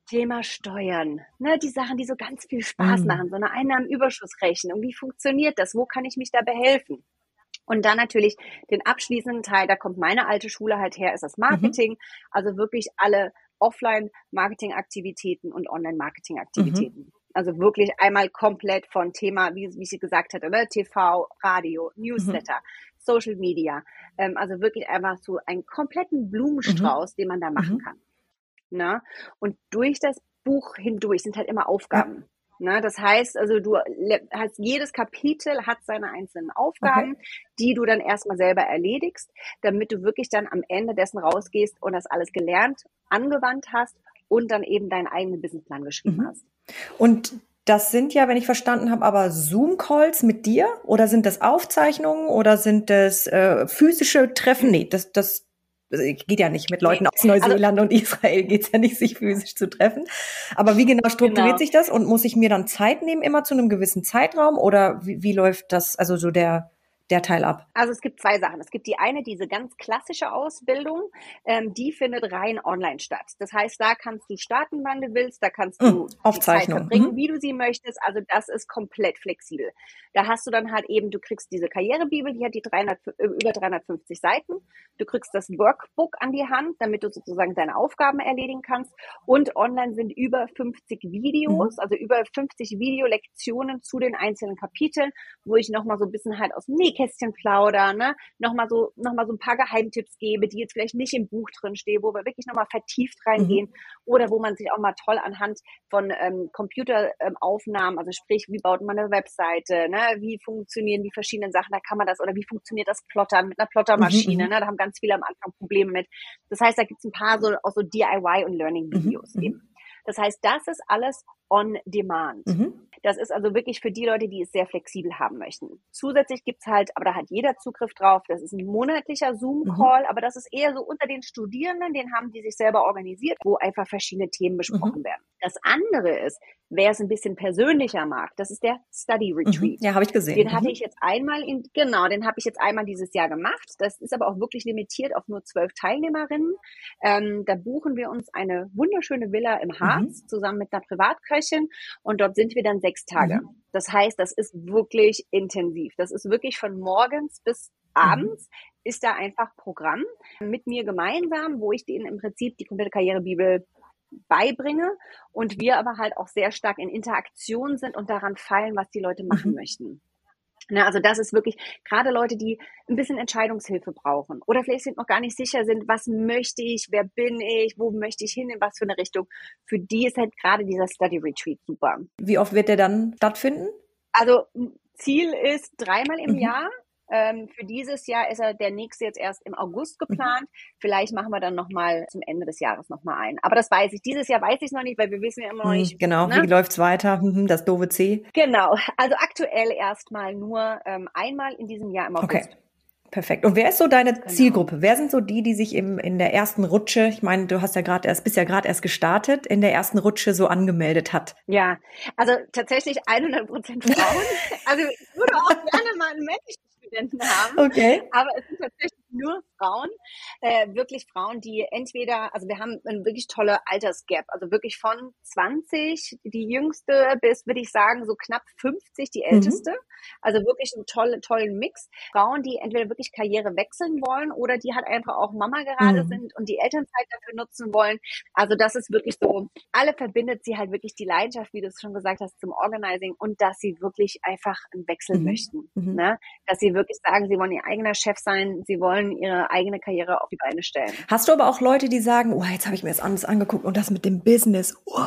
Thema Steuern, ne, die Sachen, die so ganz viel Spaß mhm. machen, so eine Einnahmenüberschussrechnung. Wie funktioniert das? Wo kann ich mich da behelfen? Und dann natürlich den abschließenden Teil, da kommt meine alte Schule halt her, ist das mhm. Marketing. Mhm. Also wirklich alle Offline-Marketing-Aktivitäten und Online-Marketing-Aktivitäten. Mhm. Also wirklich einmal komplett von Thema, wie, wie ich gesagt hatte, ne? TV, Radio, Newsletter, mhm. Social Media. Ähm, also wirklich einfach so einen kompletten Blumenstrauß, mhm. den man da machen mhm. kann. Na? Ne? Und durch das Buch hindurch sind halt immer Aufgaben. Ja. Ne? Das heißt, also du hast jedes Kapitel hat seine einzelnen Aufgaben, okay. die du dann erstmal selber erledigst, damit du wirklich dann am Ende dessen rausgehst und das alles gelernt, angewandt hast und dann eben deinen eigenen Businessplan geschrieben mhm. hast. Und das sind ja, wenn ich verstanden habe, aber Zoom-Calls mit dir oder sind das Aufzeichnungen oder sind das äh, physische Treffen? Nee, das, das geht ja nicht mit Leuten aus Neuseeland also, und Israel, geht's ja nicht, sich physisch zu treffen. Aber wie genau strukturiert genau. sich das und muss ich mir dann Zeit nehmen, immer zu einem gewissen Zeitraum oder wie, wie läuft das, also so der, der Teil ab? Also es gibt zwei Sachen. Es gibt die eine, diese ganz klassische Ausbildung, ähm, die findet rein online statt. Das heißt, da kannst du starten, wann du willst, da kannst du mhm, Aufzeichnung. Verbringen, mhm. wie du sie möchtest. Also das ist komplett flexibel. Da hast du dann halt eben, du kriegst diese Karrierebibel, die hat die 300, äh, über 350 Seiten. Du kriegst das Workbook an die Hand, damit du sozusagen deine Aufgaben erledigen kannst. Und online sind über 50 Videos, mhm. also über 50 Videolektionen zu den einzelnen Kapiteln, wo ich nochmal so ein bisschen halt aus dem Nähkästchen Nähkästchen plaudern, ne? nochmal so, noch mal so ein paar Geheimtipps gebe, die jetzt vielleicht nicht im Buch drin stehen, wo wir wirklich nochmal vertieft reingehen mhm. oder wo man sich auch mal toll anhand von ähm, Computeraufnahmen, ähm, also sprich, wie baut man eine Webseite, ne? wie funktionieren die verschiedenen Sachen, da kann man das, oder wie funktioniert das Plottern mit einer Plottermaschine, mhm. mhm. ne? da haben ganz viele am Anfang Probleme mit. Das heißt, da gibt es ein paar so, auch so DIY und Learning-Videos mhm. mhm. eben. Das heißt, das ist alles on demand. Mhm. Das ist also wirklich für die Leute, die es sehr flexibel haben möchten. Zusätzlich gibt's halt, aber da hat jeder Zugriff drauf, das ist ein monatlicher Zoom-Call, mhm. aber das ist eher so unter den Studierenden, den haben die sich selber organisiert, wo einfach verschiedene Themen besprochen mhm. werden. Das andere ist, wer es ein bisschen persönlicher mag, das ist der Study mhm. Retreat. Ja, habe ich gesehen. Den hatte mhm. ich jetzt einmal in, genau, den habe ich jetzt einmal dieses Jahr gemacht. Das ist aber auch wirklich limitiert auf nur zwölf Teilnehmerinnen. Ähm, da buchen wir uns eine wunderschöne Villa im Harz mhm. zusammen mit einer Privatköchin und dort sind wir dann sechs Tage. Mhm. Das heißt, das ist wirklich intensiv. Das ist wirklich von morgens bis abends mhm. ist da einfach Programm mit mir gemeinsam, wo ich denen im Prinzip die komplette Karrierebibel beibringe und wir aber halt auch sehr stark in Interaktion sind und daran fallen, was die Leute machen mhm. möchten. Ne, also das ist wirklich gerade Leute, die ein bisschen Entscheidungshilfe brauchen oder vielleicht sind noch gar nicht sicher sind, was möchte ich, wer bin ich, wo möchte ich hin, in was für eine Richtung. Für die ist halt gerade dieser Study Retreat super. Wie oft wird der dann stattfinden? Also Ziel ist dreimal im mhm. Jahr ähm, für dieses Jahr ist er der nächste jetzt erst im August mhm. geplant. Vielleicht machen wir dann nochmal zum Ende des Jahres nochmal ein. Aber das weiß ich. Dieses Jahr weiß ich es noch nicht, weil wir wissen ja immer noch mhm, nicht. Genau, ne? wie läuft's weiter? Mhm, das doofe C. Genau. Also aktuell erstmal nur ähm, einmal in diesem Jahr im August. Okay. Perfekt. Und wer ist so deine genau. Zielgruppe? Wer sind so die, die sich im, in der ersten Rutsche, ich meine, du hast ja gerade erst, bist ja gerade erst gestartet, in der ersten Rutsche so angemeldet hat? Ja, also tatsächlich 100 Prozent Frauen. also ich würde auch gerne mal einen männlichen Studenten haben. Okay. Aber es sind tatsächlich nur Frauen, äh, wirklich Frauen, die entweder, also wir haben eine wirklich tolle Altersgap, also wirklich von 20, die jüngste, bis, würde ich sagen, so knapp 50, die mhm. älteste. Mhm. Also wirklich einen tollen, tollen Mix. Frauen, die entweder wirklich Karriere wechseln wollen oder die halt einfach auch Mama gerade mhm. sind und die Elternzeit dafür nutzen wollen. Also das ist wirklich so, alle verbindet sie halt wirklich die Leidenschaft, wie du es schon gesagt hast, zum Organizing und dass sie wirklich einfach einen Wechsel mhm. möchten. Mhm. Ne? Dass sie wirklich sagen, sie wollen ihr eigener Chef sein, sie wollen wollen ihre eigene Karriere auf die Beine stellen. Hast du aber auch Leute, die sagen, oh, jetzt habe ich mir das anders angeguckt und das mit dem Business, oh,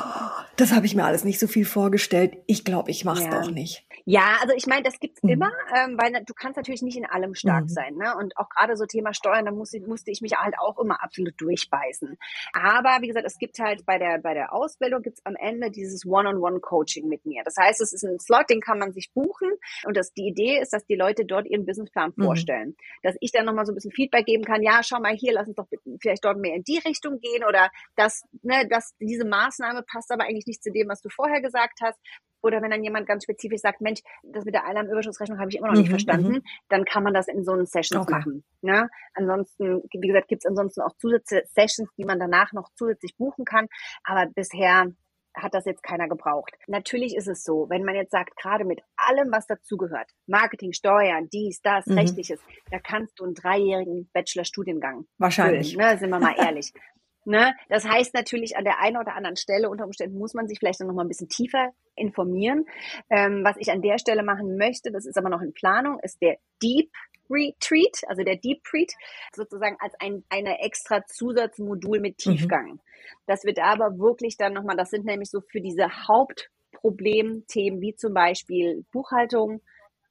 das habe ich mir alles nicht so viel vorgestellt. Ich glaube, ich mache es ja. doch nicht. Ja, also ich meine, das gibt's mhm. immer, ähm, weil du kannst natürlich nicht in allem stark mhm. sein. Ne? Und auch gerade so Thema Steuern, da musste, musste ich mich halt auch immer absolut durchbeißen. Aber wie gesagt, es gibt halt bei der, bei der Ausbildung gibt's am Ende dieses One-on-One-Coaching mit mir. Das heißt, es ist ein Slot, den kann man sich buchen. Und das, die Idee ist, dass die Leute dort ihren Businessplan mhm. vorstellen. Dass ich dann nochmal so ein bisschen Feedback geben kann, ja, schau mal hier, lass uns doch vielleicht dort mehr in die Richtung gehen oder dass, ne, dass diese Maßnahme passt aber eigentlich nicht zu dem, was du vorher gesagt hast. Oder wenn dann jemand ganz spezifisch sagt, Mensch, das mit der Einnahmenüberschussrechnung habe ich immer noch nicht mhm, verstanden, mhm. dann kann man das in so einen Sessions okay. machen. Ne? Ansonsten, wie gesagt, gibt es ansonsten auch zusätzliche Sessions, die man danach noch zusätzlich buchen kann. Aber bisher hat das jetzt keiner gebraucht. Natürlich ist es so, wenn man jetzt sagt, gerade mit allem, was dazugehört, Marketing, Steuern, dies, das, mhm. rechtliches, da kannst du einen dreijährigen Bachelorstudiengang Wahrscheinlich. Füllen, ne? Sind wir mal ehrlich. Ne? Das heißt natürlich, an der einen oder anderen Stelle unter Umständen muss man sich vielleicht noch mal ein bisschen tiefer informieren. Ähm, was ich an der Stelle machen möchte, das ist aber noch in Planung, ist der Deep Retreat, also der Deep Treat, sozusagen als ein eine extra Zusatzmodul mit mhm. Tiefgang. Mhm. Das wird aber wirklich dann nochmal, das sind nämlich so für diese Hauptproblemthemen wie zum Beispiel Buchhaltung,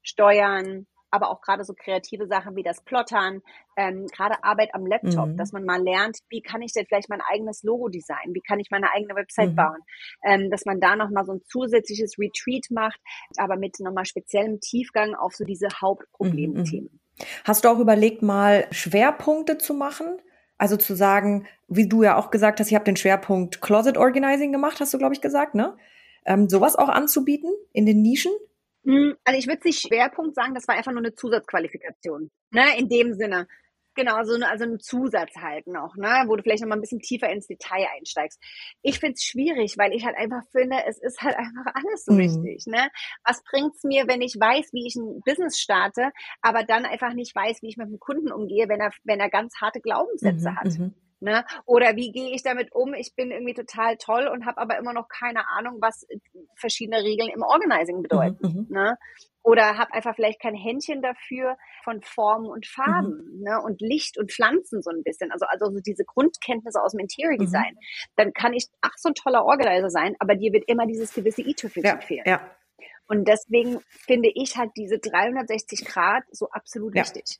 Steuern, aber auch gerade so kreative Sachen wie das Plottern, ähm, gerade Arbeit am Laptop, mhm. dass man mal lernt, wie kann ich denn vielleicht mein eigenes Logo designen, wie kann ich meine eigene Website mhm. bauen, ähm, dass man da nochmal so ein zusätzliches Retreat macht, aber mit nochmal speziellem Tiefgang auf so diese Hauptproblemthemen. Mhm. Hast du auch überlegt, mal Schwerpunkte zu machen? Also zu sagen, wie du ja auch gesagt hast, ich habe den Schwerpunkt Closet Organizing gemacht, hast du, glaube ich, gesagt, ne? Ähm, sowas auch anzubieten in den Nischen? Hm, also ich würde nicht Schwerpunkt sagen, das war einfach nur eine Zusatzqualifikation. Ne, in dem Sinne. Genau, so eine, also ein Zusatz halt noch, ne, wo du vielleicht noch mal ein bisschen tiefer ins Detail einsteigst. Ich find's schwierig, weil ich halt einfach finde, es ist halt einfach alles so mhm. wichtig, ne? Was bringt's mir, wenn ich weiß, wie ich ein Business starte, aber dann einfach nicht weiß, wie ich mit dem Kunden umgehe, wenn er, wenn er ganz harte Glaubenssätze mhm, hat? Mhm. Ne? Oder wie gehe ich damit um? Ich bin irgendwie total toll und habe aber immer noch keine Ahnung, was verschiedene Regeln im Organizing bedeuten. Mhm, mhm. ne? Oder habe einfach vielleicht kein Händchen dafür von Formen und Farben mhm. ne? und Licht und Pflanzen so ein bisschen. Also, also so diese Grundkenntnisse aus dem Interior mhm. Design. Mhm. Dann kann ich ach so ein toller Organizer sein, aber dir wird immer dieses gewisse i-Tüpfelchen ja, fehlen. Ja. Und deswegen finde ich halt diese 360 Grad so absolut ja. wichtig.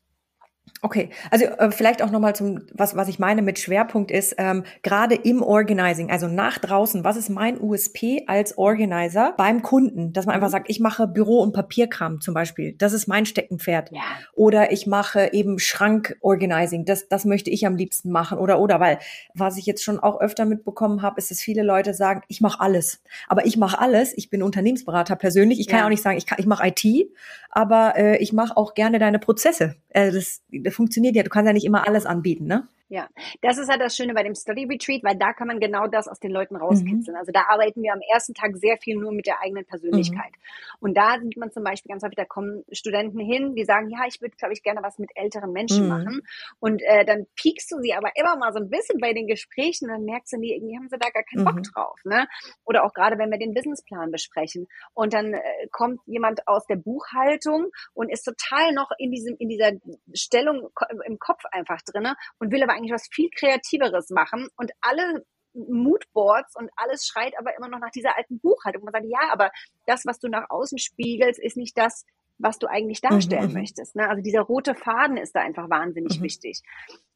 Okay, also äh, vielleicht auch nochmal zum, was, was ich meine mit Schwerpunkt ist, ähm, gerade im Organizing, also nach draußen, was ist mein USP als Organizer beim Kunden? Dass man einfach mhm. sagt, ich mache Büro- und Papierkram zum Beispiel, das ist mein Steckenpferd. Ja. Oder ich mache eben Schrank-Organizing, das, das möchte ich am liebsten machen. Oder, oder, weil was ich jetzt schon auch öfter mitbekommen habe, ist, dass viele Leute sagen, ich mache alles. Aber ich mache alles, ich bin Unternehmensberater persönlich, ich kann ja. auch nicht sagen, ich, kann, ich mache IT, aber äh, ich mache auch gerne deine Prozesse. Äh, das, das funktioniert ja. Du kannst ja nicht immer alles anbieten, ne? Ja, das ist halt das Schöne bei dem Study Retreat, weil da kann man genau das aus den Leuten rauskitzeln. Mhm. Also da arbeiten wir am ersten Tag sehr viel nur mit der eigenen Persönlichkeit. Mhm. Und da sieht man zum Beispiel ganz häufig, da kommen Studenten hin, die sagen, ja, ich würde, glaube ich, gerne was mit älteren Menschen mhm. machen. Und äh, dann piekst du sie aber immer mal so ein bisschen bei den Gesprächen und dann merkst du, nee, irgendwie haben sie da gar keinen Bock mhm. drauf. Ne? Oder auch gerade, wenn wir den Businessplan besprechen. Und dann äh, kommt jemand aus der Buchhaltung und ist total noch in diesem, in dieser Stellung im Kopf einfach drinne und will aber eigentlich was viel Kreativeres machen und alle Moodboards und alles schreit aber immer noch nach dieser alten Buchhaltung. Man sagt, ja, aber das, was du nach außen spiegelst, ist nicht das, was du eigentlich darstellen mhm. möchtest. Ne? Also dieser rote Faden ist da einfach wahnsinnig mhm. wichtig.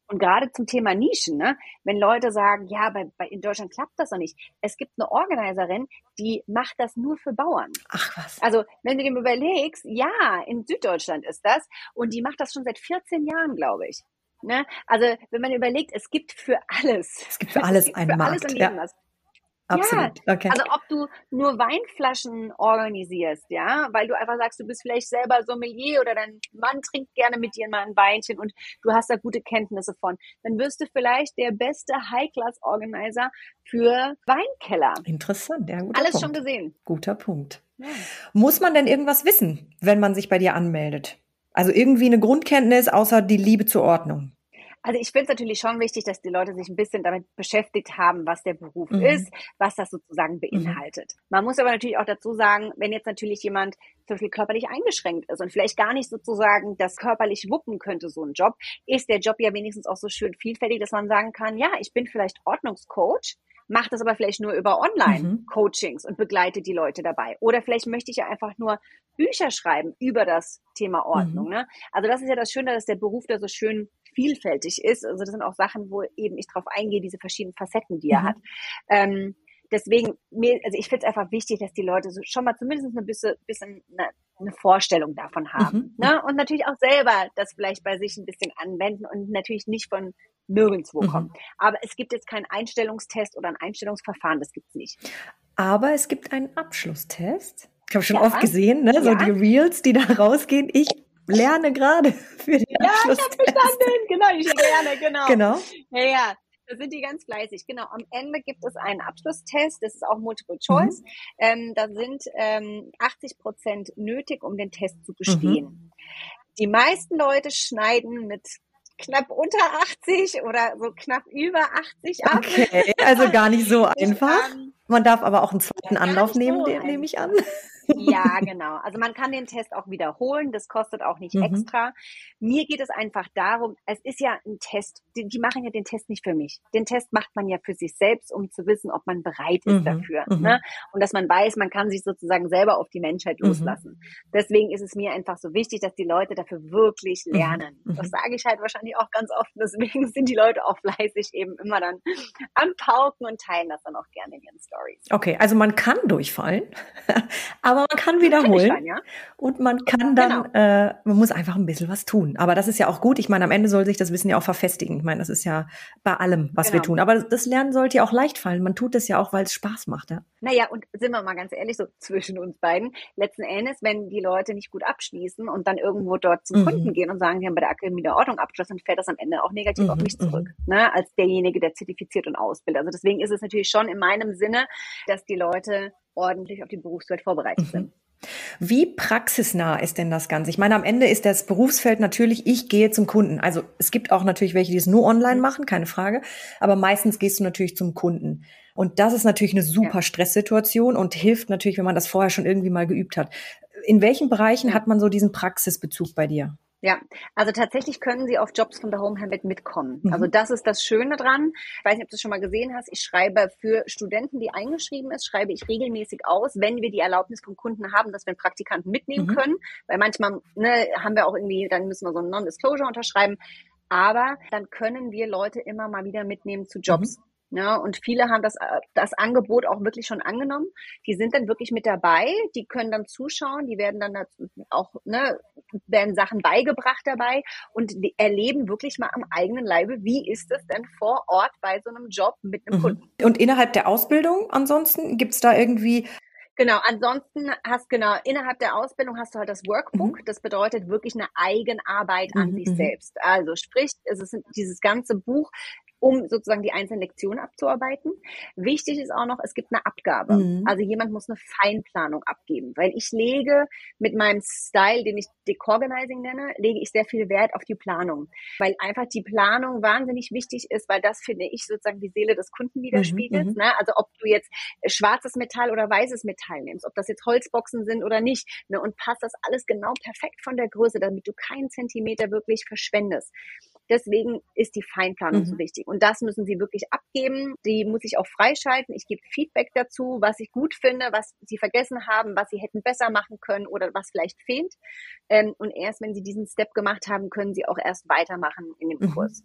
Und gerade zum Thema Nischen, ne? wenn Leute sagen, ja, bei, bei, in Deutschland klappt das noch nicht. Es gibt eine Organiserin, die macht das nur für Bauern. Ach was. Also wenn du dir überlegst, ja, in Süddeutschland ist das und die macht das schon seit 14 Jahren, glaube ich. Ne? Also wenn man überlegt, es gibt für alles. Es gibt für alles einen Markt. Alles ja. Was. Absolut. Ja, okay. also ob du nur Weinflaschen organisierst, ja, weil du einfach sagst, du bist vielleicht selber Sommelier oder dein Mann trinkt gerne mit dir mal ein Weinchen und du hast da gute Kenntnisse von, dann wirst du vielleicht der beste High-Class-Organizer für Weinkeller. Interessant, ja. Guter Alles Punkt. schon gesehen. Guter Punkt. Ja. Muss man denn irgendwas wissen, wenn man sich bei dir anmeldet? Also irgendwie eine Grundkenntnis außer die Liebe zur Ordnung. Also ich finde es natürlich schon wichtig, dass die Leute sich ein bisschen damit beschäftigt haben, was der Beruf mhm. ist, was das sozusagen mhm. beinhaltet. Mhm. Man muss aber natürlich auch dazu sagen, wenn jetzt natürlich jemand zum Beispiel körperlich eingeschränkt ist und vielleicht gar nicht sozusagen das körperlich wuppen könnte, so ein Job, ist der Job ja wenigstens auch so schön vielfältig, dass man sagen kann, ja, ich bin vielleicht Ordnungscoach, mache das aber vielleicht nur über Online-Coachings mhm. und begleite die Leute dabei. Oder vielleicht möchte ich ja einfach nur Bücher schreiben über das Thema Ordnung. Mhm. Ne? Also das ist ja das Schöne, dass der Beruf da so schön vielfältig ist. Also das sind auch Sachen, wo eben ich drauf eingehe, diese verschiedenen Facetten, die er mhm. hat. Ähm, deswegen, mir, also ich finde es einfach wichtig, dass die Leute so schon mal zumindest ein bisschen, bisschen eine, eine Vorstellung davon haben. Mhm. Ne? Und natürlich auch selber das vielleicht bei sich ein bisschen anwenden und natürlich nicht von nirgendwo mhm. kommen. Aber es gibt jetzt keinen Einstellungstest oder ein Einstellungsverfahren, das gibt's nicht. Aber es gibt einen Abschlusstest. Ich habe schon ja. oft gesehen, ne? so ja. die Reels, die da rausgehen. Ich lerne gerade für den ja, Abschlusstest. Ja, ich habe verstanden. Genau, ich lerne, genau. Genau. Ja, ja. Da sind die ganz fleißig. Genau. Am Ende gibt es einen Abschlusstest. Das ist auch Multiple Choice. Mhm. Ähm, da sind ähm, 80 Prozent nötig, um den Test zu bestehen. Mhm. Die meisten Leute schneiden mit knapp unter 80 oder so knapp über 80 ab. Okay, also gar nicht so einfach. Man darf aber auch einen zweiten Anlauf nehmen, so den nehme ich an. Ja, genau. Also man kann den Test auch wiederholen, das kostet auch nicht mhm. extra. Mir geht es einfach darum, es ist ja ein Test, die, die, machen ja den Test nicht für mich. Den Test macht man ja für sich selbst, um zu wissen, ob man bereit ist mhm. dafür. Mhm. Ne? Und dass man weiß, man kann sich sozusagen selber auf die Menschheit mhm. loslassen. Deswegen ist es mir einfach so wichtig, dass die Leute dafür wirklich mhm. lernen. Das mhm. sage ich halt wahrscheinlich auch ganz oft. Deswegen sind die Leute auch fleißig eben immer dann am Pauken und teilen das dann auch gerne in ihren Stories. Okay, also man kann durchfallen, aber aber man kann wiederholen. Kann ja. Und man kann dann, genau. äh, man muss einfach ein bisschen was tun. Aber das ist ja auch gut. Ich meine, am Ende soll sich das Wissen ja auch verfestigen. Ich meine, das ist ja bei allem, was genau. wir tun. Aber das Lernen sollte ja auch leicht fallen. Man tut das ja auch, weil es Spaß macht. Ja? Naja, und sind wir mal ganz ehrlich, so zwischen uns beiden, letzten Endes, wenn die Leute nicht gut abschließen und dann irgendwo dort zum mhm. Kunden gehen und sagen, die haben bei der Akademie der Ordnung abgeschlossen, dann fällt das am Ende auch negativ mhm. auf mich zurück, mhm. ne, als derjenige, der zertifiziert und ausbildet. Also deswegen ist es natürlich schon in meinem Sinne, dass die Leute ordentlich auf die Berufswelt vorbereitet mhm. sind. Wie praxisnah ist denn das Ganze? Ich meine, am Ende ist das Berufsfeld natürlich, ich gehe zum Kunden. Also es gibt auch natürlich welche, die es nur online machen, keine Frage. Aber meistens gehst du natürlich zum Kunden. Und das ist natürlich eine super. Stresssituation und hilft natürlich, wenn man das vorher schon irgendwie mal geübt hat. In welchen Bereichen hat man so diesen Praxisbezug bei dir? Ja, also tatsächlich können Sie auf Jobs von der Home Handmade mitkommen. Mhm. Also das ist das Schöne dran. Ich weiß nicht, ob du es schon mal gesehen hast. Ich schreibe für Studenten, die eingeschrieben ist, schreibe ich regelmäßig aus, wenn wir die Erlaubnis vom Kunden haben, dass wir einen Praktikanten mitnehmen mhm. können. Weil manchmal ne, haben wir auch irgendwie, dann müssen wir so ein Non-Disclosure unterschreiben. Aber dann können wir Leute immer mal wieder mitnehmen zu Jobs. Mhm. Ja, ne? und viele haben das, äh, das Angebot auch wirklich schon angenommen. Die sind dann wirklich mit dabei, die können dann zuschauen, die werden dann auch, ne, werden Sachen beigebracht dabei und erleben wirklich mal am eigenen Leibe, wie ist es denn vor Ort bei so einem Job mit einem mhm. Kunden. Und innerhalb der Ausbildung ansonsten gibt's da irgendwie Genau, ansonsten hast genau innerhalb der Ausbildung hast du halt das Workbook. Mhm. Das bedeutet wirklich eine Eigenarbeit an mhm. sich mhm. selbst. Also sprich, es ist dieses ganze Buch um sozusagen die einzelnen Lektionen abzuarbeiten. Wichtig ist auch noch, es gibt eine Abgabe. Mhm. Also jemand muss eine Feinplanung abgeben, weil ich lege mit meinem Style, den ich Decorganizing nenne, lege ich sehr viel Wert auf die Planung, weil einfach die Planung wahnsinnig wichtig ist, weil das finde ich sozusagen die Seele des Kunden widerspiegelt. Mhm, mhm. ne? Also ob du jetzt schwarzes Metall oder weißes Metall nimmst, ob das jetzt Holzboxen sind oder nicht, ne? und passt das alles genau perfekt von der Größe, damit du keinen Zentimeter wirklich verschwendest. Deswegen ist die Feinplanung mhm. so wichtig. Und das müssen sie wirklich abgeben. Die muss ich auch freischalten. Ich gebe Feedback dazu, was ich gut finde, was sie vergessen haben, was sie hätten besser machen können oder was vielleicht fehlt. Ähm, und erst wenn sie diesen Step gemacht haben, können sie auch erst weitermachen in dem mhm. Kurs.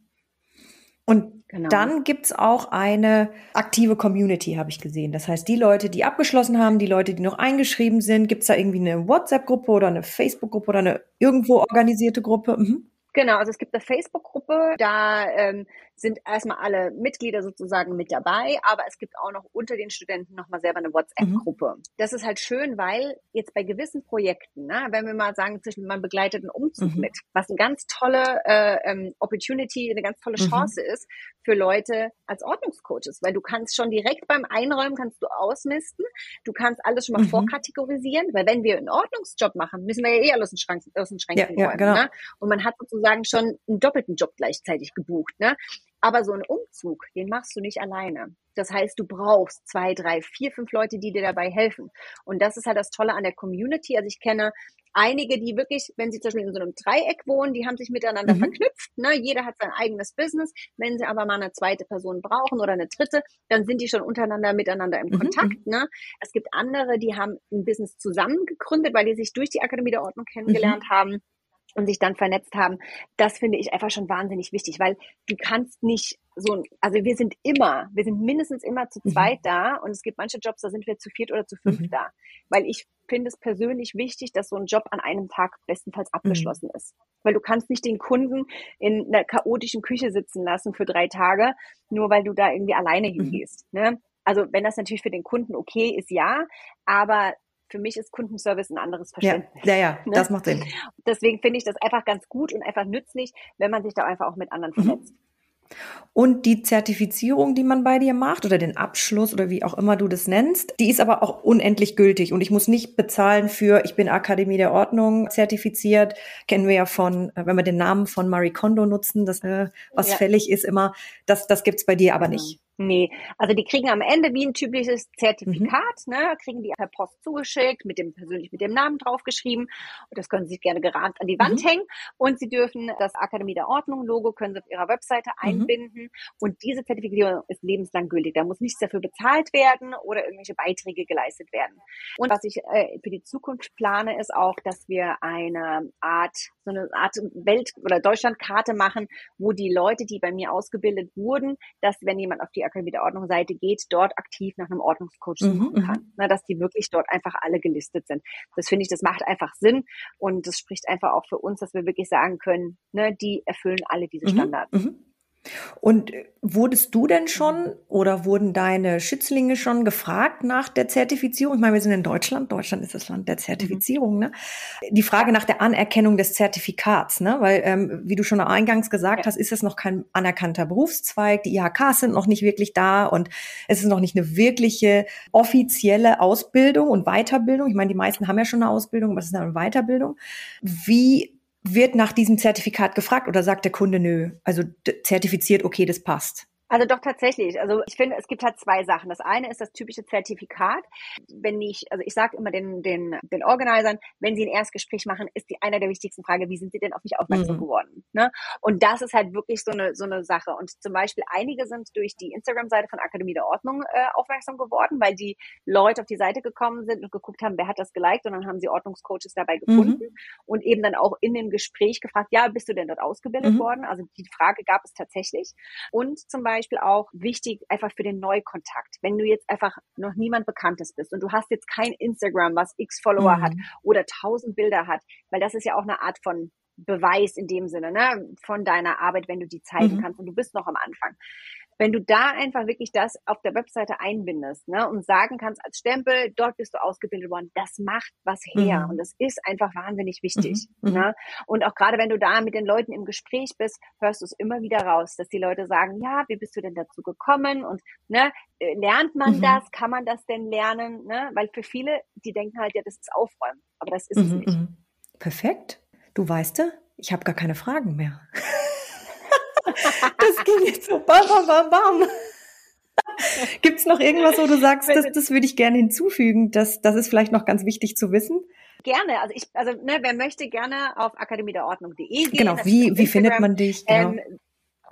Und genau. dann gibt's auch eine aktive Community, habe ich gesehen. Das heißt, die Leute, die abgeschlossen haben, die Leute, die noch eingeschrieben sind, gibt's da irgendwie eine WhatsApp-Gruppe oder eine Facebook-Gruppe oder eine irgendwo organisierte Gruppe? Mhm. Genau, also es gibt eine Facebook-Gruppe, da ähm, sind erstmal alle Mitglieder sozusagen mit dabei, aber es gibt auch noch unter den Studenten nochmal selber eine WhatsApp-Gruppe. Mhm. Das ist halt schön, weil jetzt bei gewissen Projekten, ne, wenn wir mal sagen, zwischen man begleitet einen Umzug mhm. mit, was eine ganz tolle äh, ähm, Opportunity, eine ganz tolle mhm. Chance mhm. ist für Leute als Ordnungscoaches, weil du kannst schon direkt beim Einräumen kannst du ausmisten, du kannst alles schon mal mhm. vorkategorisieren, weil wenn wir einen Ordnungsjob machen, müssen wir ja eh alles aus den, Schrank, aus den Schränken ja, räumen. Ja, genau. ne? Und man hat sozusagen sozusagen schon einen doppelten Job gleichzeitig gebucht. Ne? Aber so einen Umzug, den machst du nicht alleine. Das heißt, du brauchst zwei, drei, vier, fünf Leute, die dir dabei helfen. Und das ist halt das Tolle an der Community. Also ich kenne einige, die wirklich, wenn sie zum Beispiel in so einem Dreieck wohnen, die haben sich miteinander mhm. verknüpft. Ne? Jeder hat sein eigenes Business. Wenn sie aber mal eine zweite Person brauchen oder eine dritte, dann sind die schon untereinander miteinander im mhm. Kontakt. Mhm. Ne? Es gibt andere, die haben ein Business zusammen gegründet, weil die sich durch die Akademie der Ordnung kennengelernt mhm. haben und sich dann vernetzt haben, das finde ich einfach schon wahnsinnig wichtig, weil du kannst nicht so, also wir sind immer, wir sind mindestens immer zu mhm. zweit mhm. da und es gibt manche Jobs, da sind wir zu viert oder zu fünf mhm. da, weil ich finde es persönlich wichtig, dass so ein Job an einem Tag bestenfalls mhm. abgeschlossen mhm. ist, weil du kannst nicht den Kunden in einer chaotischen Küche sitzen lassen für drei Tage, nur weil du da irgendwie alleine mhm. hingehst. Ne? Also wenn das natürlich für den Kunden okay ist, ja, aber für mich ist Kundenservice ein anderes Verständnis. Ja, ja, ja ne? das macht Sinn. Deswegen finde ich das einfach ganz gut und einfach nützlich, wenn man sich da einfach auch mit anderen mhm. vernetzt. Und die Zertifizierung, die man bei dir macht oder den Abschluss oder wie auch immer du das nennst, die ist aber auch unendlich gültig und ich muss nicht bezahlen für, ich bin Akademie der Ordnung zertifiziert. Kennen wir ja von, äh, wenn wir den Namen von Marie Kondo nutzen, das, äh, was ja. fällig ist immer, das, das gibt's bei dir aber genau. nicht. Nee, also die kriegen am Ende wie ein typisches Zertifikat, mhm. ne, kriegen die per Post zugeschickt, mit dem persönlich mit dem Namen draufgeschrieben. Und das können sie sich gerne gerahmt an die Wand mhm. hängen. Und sie dürfen das Akademie der Ordnung Logo können sie auf ihrer Webseite mhm. einbinden. Und diese Zertifizierung ist lebenslang gültig. Da muss nichts dafür bezahlt werden oder irgendwelche Beiträge geleistet werden. Und was ich äh, für die Zukunft plane, ist auch, dass wir eine Art, so eine Art Welt- oder Deutschlandkarte machen, wo die Leute, die bei mir ausgebildet wurden, dass wenn jemand auf die die Akademie der Ordnung Seite geht, dort aktiv nach einem Ordnungscoach mhm, suchen mhm. kann. Na, dass die wirklich dort einfach alle gelistet sind. Das finde ich, das macht einfach Sinn und das spricht einfach auch für uns, dass wir wirklich sagen können, ne, die erfüllen alle diese mhm, Standards. Mhm. Und äh, wurdest du denn schon oder wurden deine Schützlinge schon gefragt nach der Zertifizierung? Ich meine, wir sind in Deutschland. Deutschland ist das Land der Zertifizierung. Ne? Die Frage nach der Anerkennung des Zertifikats, ne? weil, ähm, wie du schon eingangs gesagt ja. hast, ist es noch kein anerkannter Berufszweig. Die IHKs sind noch nicht wirklich da und es ist noch nicht eine wirkliche offizielle Ausbildung und Weiterbildung. Ich meine, die meisten haben ja schon eine Ausbildung, aber es ist eine Weiterbildung. Wie wird nach diesem Zertifikat gefragt oder sagt der Kunde nö? Also zertifiziert, okay, das passt. Also doch tatsächlich. Also ich finde, es gibt halt zwei Sachen. Das eine ist das typische Zertifikat. Wenn ich, also ich sage immer den, den, den Organisern, wenn sie ein Erstgespräch machen, ist die einer der wichtigsten Fragen, wie sind sie denn auf mich aufmerksam mhm. geworden? Ne? Und das ist halt wirklich so eine, so eine Sache. Und zum Beispiel einige sind durch die Instagram-Seite von Akademie der Ordnung äh, aufmerksam geworden, weil die Leute auf die Seite gekommen sind und geguckt haben, wer hat das geliked und dann haben sie Ordnungscoaches dabei mhm. gefunden mhm. und eben dann auch in dem Gespräch gefragt, ja, bist du denn dort ausgebildet mhm. worden? Also die Frage gab es tatsächlich. Und zum Beispiel Beispiel auch wichtig einfach für den Neukontakt. Wenn du jetzt einfach noch niemand Bekanntes bist und du hast jetzt kein Instagram, was x Follower mhm. hat oder tausend Bilder hat, weil das ist ja auch eine Art von Beweis in dem Sinne, ne, von deiner Arbeit, wenn du die zeigen mhm. kannst und du bist noch am Anfang wenn du da einfach wirklich das auf der Webseite einbindest ne, und sagen kannst als Stempel, dort bist du ausgebildet worden, das macht was her mhm. und das ist einfach wahnsinnig wichtig. Mhm. mhm. Ne? Und auch gerade wenn du da mit den Leuten im Gespräch bist, hörst du es immer wieder raus, dass die Leute sagen, ja, wie bist du denn dazu gekommen und ne, äh, lernt man mhm. das, kann man das denn lernen? Ne? Weil für viele, die denken halt, ja, das ist Aufräumen, aber das ist es mhm, nicht. Mhm. Perfekt. Du weißt, ich habe gar keine Fragen mehr. das ging jetzt so bam, bam, bam, bam. Gibt es noch irgendwas, wo du sagst, das, das würde ich gerne hinzufügen? Das, das ist vielleicht noch ganz wichtig zu wissen. Gerne. Also ich, also ne, wer möchte gerne auf akademiederordnung.de gehen. Genau. Wie, wie findet man dich? Genau. Ähm,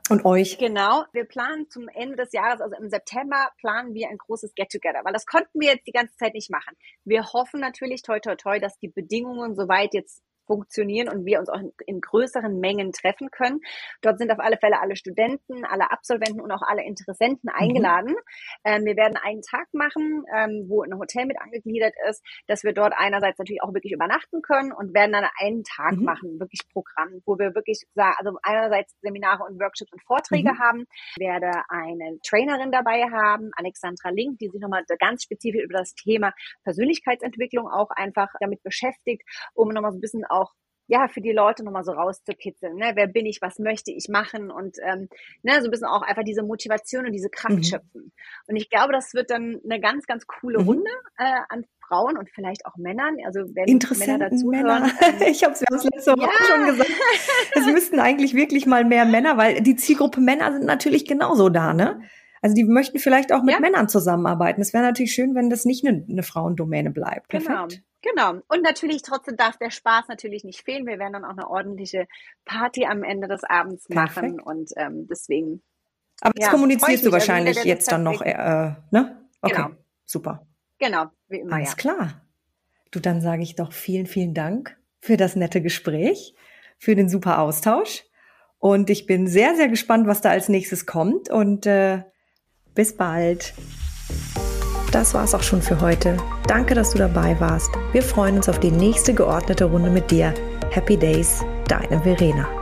und euch. Genau. Wir planen zum Ende des Jahres, also im September, planen wir ein großes Get-Together, weil das konnten wir jetzt die ganze Zeit nicht machen. Wir hoffen natürlich, toi, toi, toi, dass die Bedingungen soweit jetzt funktionieren und wir uns auch in, größeren Mengen treffen können. Dort sind auf alle Fälle alle Studenten, alle Absolventen und auch alle Interessenten mhm. eingeladen. Mhm. Ähm, wir werden einen Tag machen, ähm, wo ein Hotel mit angegliedert ist, dass wir dort einerseits natürlich auch wirklich übernachten können und werden dann einen Tag mhm. machen, wirklich Programm, wo wir wirklich sagen, also einerseits Seminare und Workshops und Vorträge mhm. haben, ich werde eine Trainerin dabei haben, Alexandra Link, die sich nochmal ganz spezifisch über das Thema Persönlichkeitsentwicklung auch einfach damit beschäftigt, um nochmal so ein bisschen auch ja, für die Leute nochmal so rauszukitzeln. Ne? Wer bin ich, was möchte ich machen und ähm, ne, so ein bisschen auch einfach diese Motivation und diese Kraft mhm. schöpfen. Und ich glaube, das wird dann eine ganz ganz coole mhm. Runde äh, an Frauen und vielleicht auch Männern. Also wenn Männer dazu Männer. Ähm, ich habe es ja letzte Woche schon gesagt. Es müssten eigentlich wirklich mal mehr Männer, weil die Zielgruppe Männer sind natürlich genauso da, ne? Also die möchten vielleicht auch mit ja. Männern zusammenarbeiten. Es wäre natürlich schön, wenn das nicht eine, eine Frauendomäne bleibt. Genau. Perfekt. Genau. Genau. Und natürlich trotzdem darf der Spaß natürlich nicht fehlen. Wir werden dann auch eine ordentliche Party am Ende des Abends machen Perfekt. und ähm, deswegen. Aber das ja, kommunizierst du also wahrscheinlich also jetzt dann noch, äh, ne? Okay, genau. super. Genau, wie immer. Alles ja. klar. Du, dann sage ich doch vielen, vielen Dank für das nette Gespräch, für den super Austausch. Und ich bin sehr, sehr gespannt, was da als nächstes kommt. Und äh, bis bald. Das war's auch schon für heute. Danke, dass du dabei warst. Wir freuen uns auf die nächste geordnete Runde mit dir. Happy Days, deine Verena.